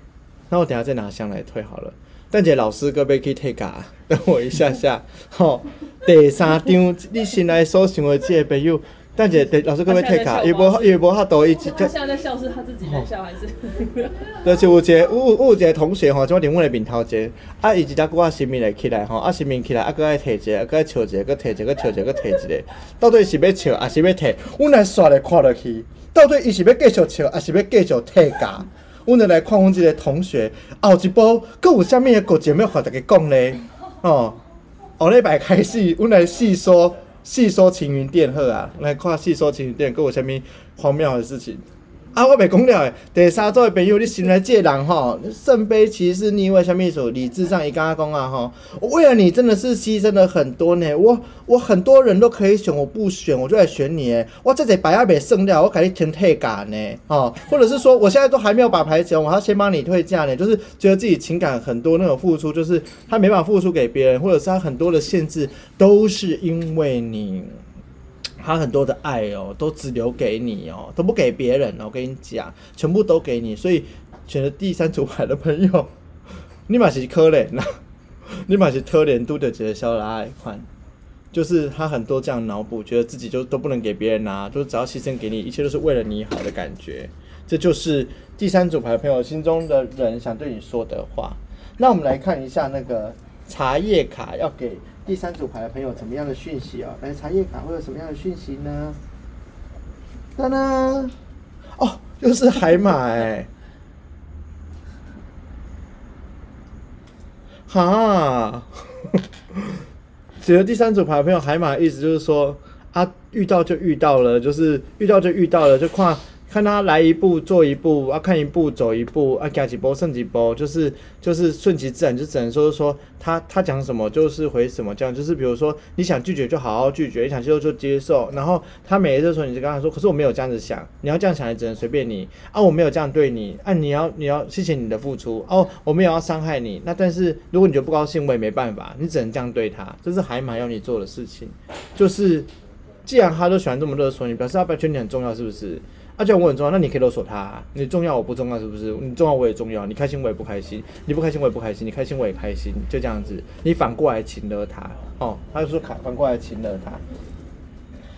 那我等下再拿香来退好了。蛋姐老师各位可以退嘎，等我一下下。吼、第三张你新来所想的这个朋友，蛋姐第老师各位退卡，伊无伊无遐多，伊只他现在在笑是他自己在笑还是？就是有一个有有一个同学吼，即我伫阮的面头前，啊伊一只骨啊新面来起来吼，啊新面起来啊搁爱摕一个，啊搁爱笑一个，搁摕一个，搁笑一个，搁摕一个，到底是要笑还是要摕？阮来刷来看落去，到底伊是要继续笑还是要继续退价？阮就来看阮即个同学后一步，搁有啥物个故事要互大家讲咧？哦，后礼拜开始，阮来细说细说晴云店好啊，来看细说晴云店，搁有啥物荒谬的事情？啊，我袂讲了诶。第三组的朋友，你心来这个人吼，圣杯骑士逆位，什么意思？理智上，伊刚刚讲啊吼，我为了你真的是牺牲了很多呢。我我很多人都可以选，我不选，我就来选你诶。我这这白亚北胜掉，我给你填退价呢，哦，或者是说我现在都还没有把牌选，我要先帮你退价呢，就是觉得自己情感很多那种付出，就是他没办法付出给别人，或者是他很多的限制都是因为你。他很多的爱哦，都只留给你哦，都不给别人哦。我跟你讲，全部都给你。所以选择第三组牌的朋友，你嘛是可怜啦，你嘛是可怜都的觉得小拉爱款，就是他很多这样脑补，觉得自己就都不能给别人拿，就只要牺牲给你，一切都是为了你好的感觉。这就是第三组牌朋友心中的人想对你说的话。那我们来看一下那个茶叶卡要给第三组牌的朋友怎么样的讯息哦？来，茶叶卡会有什么样的讯息呢？当当，哦又是海马哎、哈，觉得第三组牌的朋友海马的意思就是说啊，遇到就遇到了，就是遇到就遇到了，就跨看他来一步做一步啊，看一步走一步啊，加几波剩几波，就是就是顺其自然，就只能说是说他他讲什么就是回什么，这样就是比如说你想拒绝就好好拒绝，你想接受就接受，然后他每一次说你就跟他说，可是我没有这样子想，你要这样想也只能随便你啊，我没有这样对你啊，你要你要谢谢你的付出哦，我没有要伤害你，那但是如果你觉得不高兴，我也没办法，你只能这样对他，这是海马要你做的事情，就是既然他都喜欢这么勒索你，表示他觉得你很重要，是不是？啊，既然我很重要，那你可以勒索他、啊。你重要我不重要，是不是？你重要我也重要，你开心我也不开心，你不开心我也不开心，你开心我也开心，就这样子。你反过来请了他，哦，他就说反反过来请了他。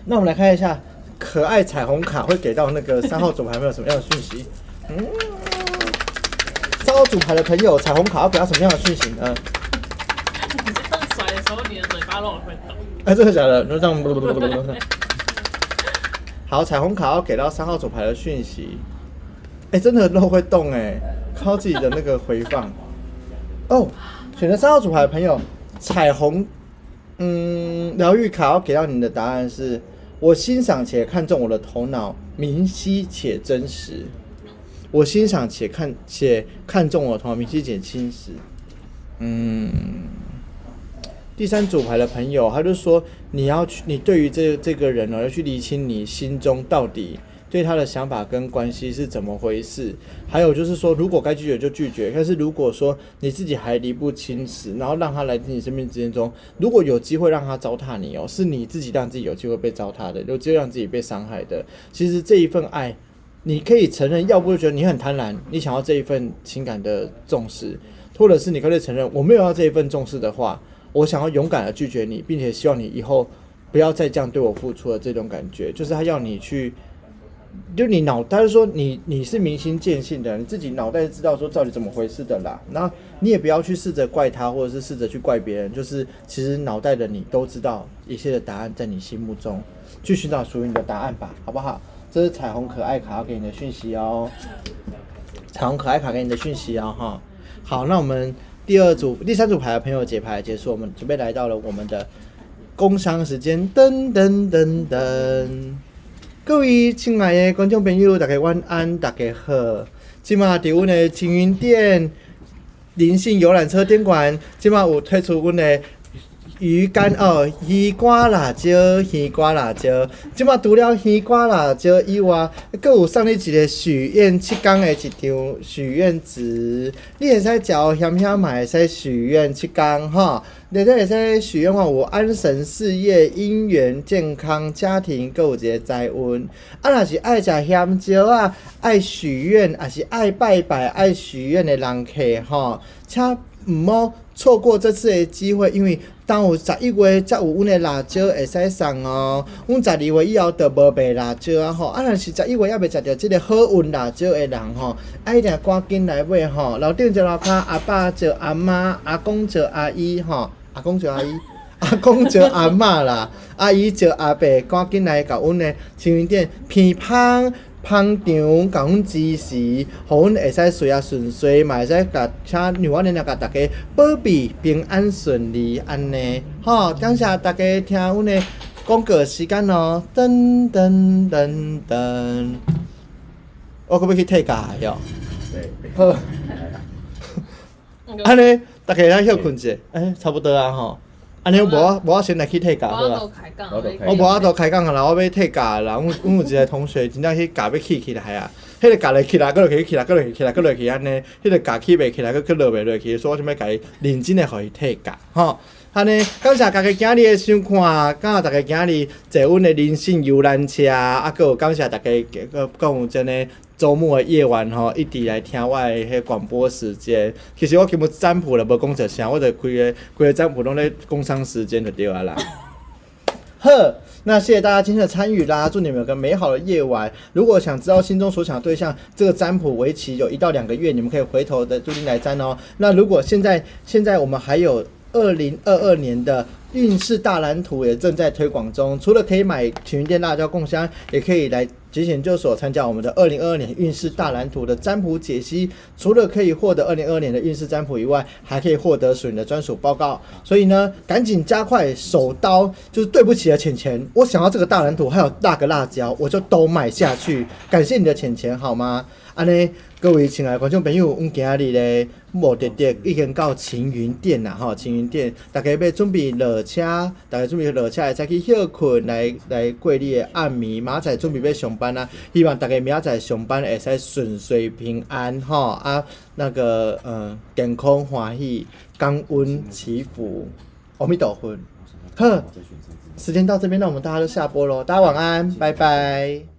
那我们来看一下可爱彩虹卡会给到那个三号组牌有没有什么样的讯息？嗯，三号组牌的朋友，彩虹卡要给他什么样的讯息呢？你这样甩的时候，你的嘴巴肉会动。哎，真的假的？就这样。好，彩虹卡要给到三号组牌的讯息。哎，真的肉会动哎，靠自己的那个回放。哦，选择三号组牌的朋友，彩虹，嗯，疗愈卡要给到你的答案是：我欣赏且看重我的头脑，明晰且真实。我欣赏且看且看重我的头脑，明晰且真实。嗯。第三组牌的朋友，他就说你要去，你对于这这个人呢，要去理清你心中到底对他的想法跟关系是怎么回事。还有就是说，如果该拒绝就拒绝，但是如果说你自己还理不清时，然后让他来进你生命之间中，如果有机会让他糟蹋你哦，是你自己让自己有机会被糟蹋的，有机会让自己被伤害的。其实这一份爱，你可以承认，要不就觉得你很贪婪，你想要这一份情感的重视，或者是你可以承认我没有要这一份重视的话。我想要勇敢的拒绝你，并且希望你以后不要再这样对我付出的这种感觉，就是他要你去，就你脑，他就说你你是明心见性的，你自己脑袋知道说到底怎么回事的啦。那你也不要去试着怪他，或者是试着去怪别人，就是其实脑袋的你都知道一切的答案在你心目中，去寻找属于你的答案吧，好不好？这是彩虹可爱卡给你的讯息哦，彩虹可爱卡给你的讯息哦，哈。好，那我们。第二组、第三组牌的朋友解牌结束，我们准备来到了我们的工商时间。噔噔噔噔，各位亲爱的观众朋友，大家晚安，大家好。今嘛伫阮的青云店灵性游览车店馆，今嘛有推出阮的鱼干哦，鱼瓜辣椒，鱼瓜辣椒。即马除了鱼瓜辣椒以外，阁有送你一个许愿七天的一张许愿纸，你会使食咸咸嘛会使许愿七天吼。你这会使许愿话有安神、事业、姻缘、健康、家庭，阁有一个财运。啊，若是爱食香蕉啊，爱许愿，还是爱拜拜、爱许愿的人客吼，请毋好错过这次的机会，因为当有十一月才有阮的辣椒会使送哦。阮十二月以后就无卖辣椒啊吼。啊，若是十一月还未食着即个好运辣椒的人吼，啊一定赶紧来买吼。楼顶就楼骹，阿爸就阿妈，阿公就阿姨吼，阿公就阿姨，阿公就阿嬷啦，阿姨就阿伯，赶紧来甲阮的青云店偏芳。捧场，甲阮支持，互阮会使随啊顺遂，嘛会使甲请让我恁来甲大家保庇平安顺利安尼。吼，感谢大家听阮的广告时间哦。噔噔噔噔，我可要去退价哟。对，好，安尼大家来休困者，诶、差不多啊吼。安尼无我无我先来去退假好啊我无法度开讲啊啦，我要退假啦。阮阮有一个同学真正去假要起起来啊，迄个假来起来，搁落去起来，搁落去起来，搁落去安尼，迄个假起袂起来，搁搁落袂落去，所以我想要甲伊认真诶，互伊退假吼。安尼，感谢大家今日诶收看，感谢大家今日坐阮诶人生游览车，啊，搁有感谢大家，搁搁有真诶周末的夜晚吼，一直来听我的迄广播时间。其实我根本占卜了无讲着啥，我着规个规个占卜拢咧工商时间就对啊啦。呵，那谢谢大家今天的参与啦，祝你们有个美好的夜晚。如果想知道心中所想的对象，这个占卜为期有一到两个月，你们可以回头的注定来占哦。那如果现在现在我们还有。二零二二年的运势大蓝图也正在推广中。除了可以买晴云店辣椒贡香，也可以来极险研究所参加我们的二零二二年运势大蓝图的占卜解析。除了可以获得二零二二年的运势占卜以外，还可以获得属于你的专属报告。所以呢，赶紧加快手刀，就是对不起了钱钱，我想要这个大蓝图还有那个辣椒，我就都买下去。感谢你的钱钱，好吗？安呢，各位亲爱的观众朋友，阮今日咧目的地已经到晴云店啦，吼，晴云店，大家要准备落车，大家准备落车会使去休困来来过你的暗暝，明仔载准备要上班啊，希望大家明仔载上班会使顺遂平安，吼啊，那个呃健康欢喜，感恩祈福，阿弥陀佛。呵。时间到这边，那我们大家就下播喽，大家晚安，拜拜。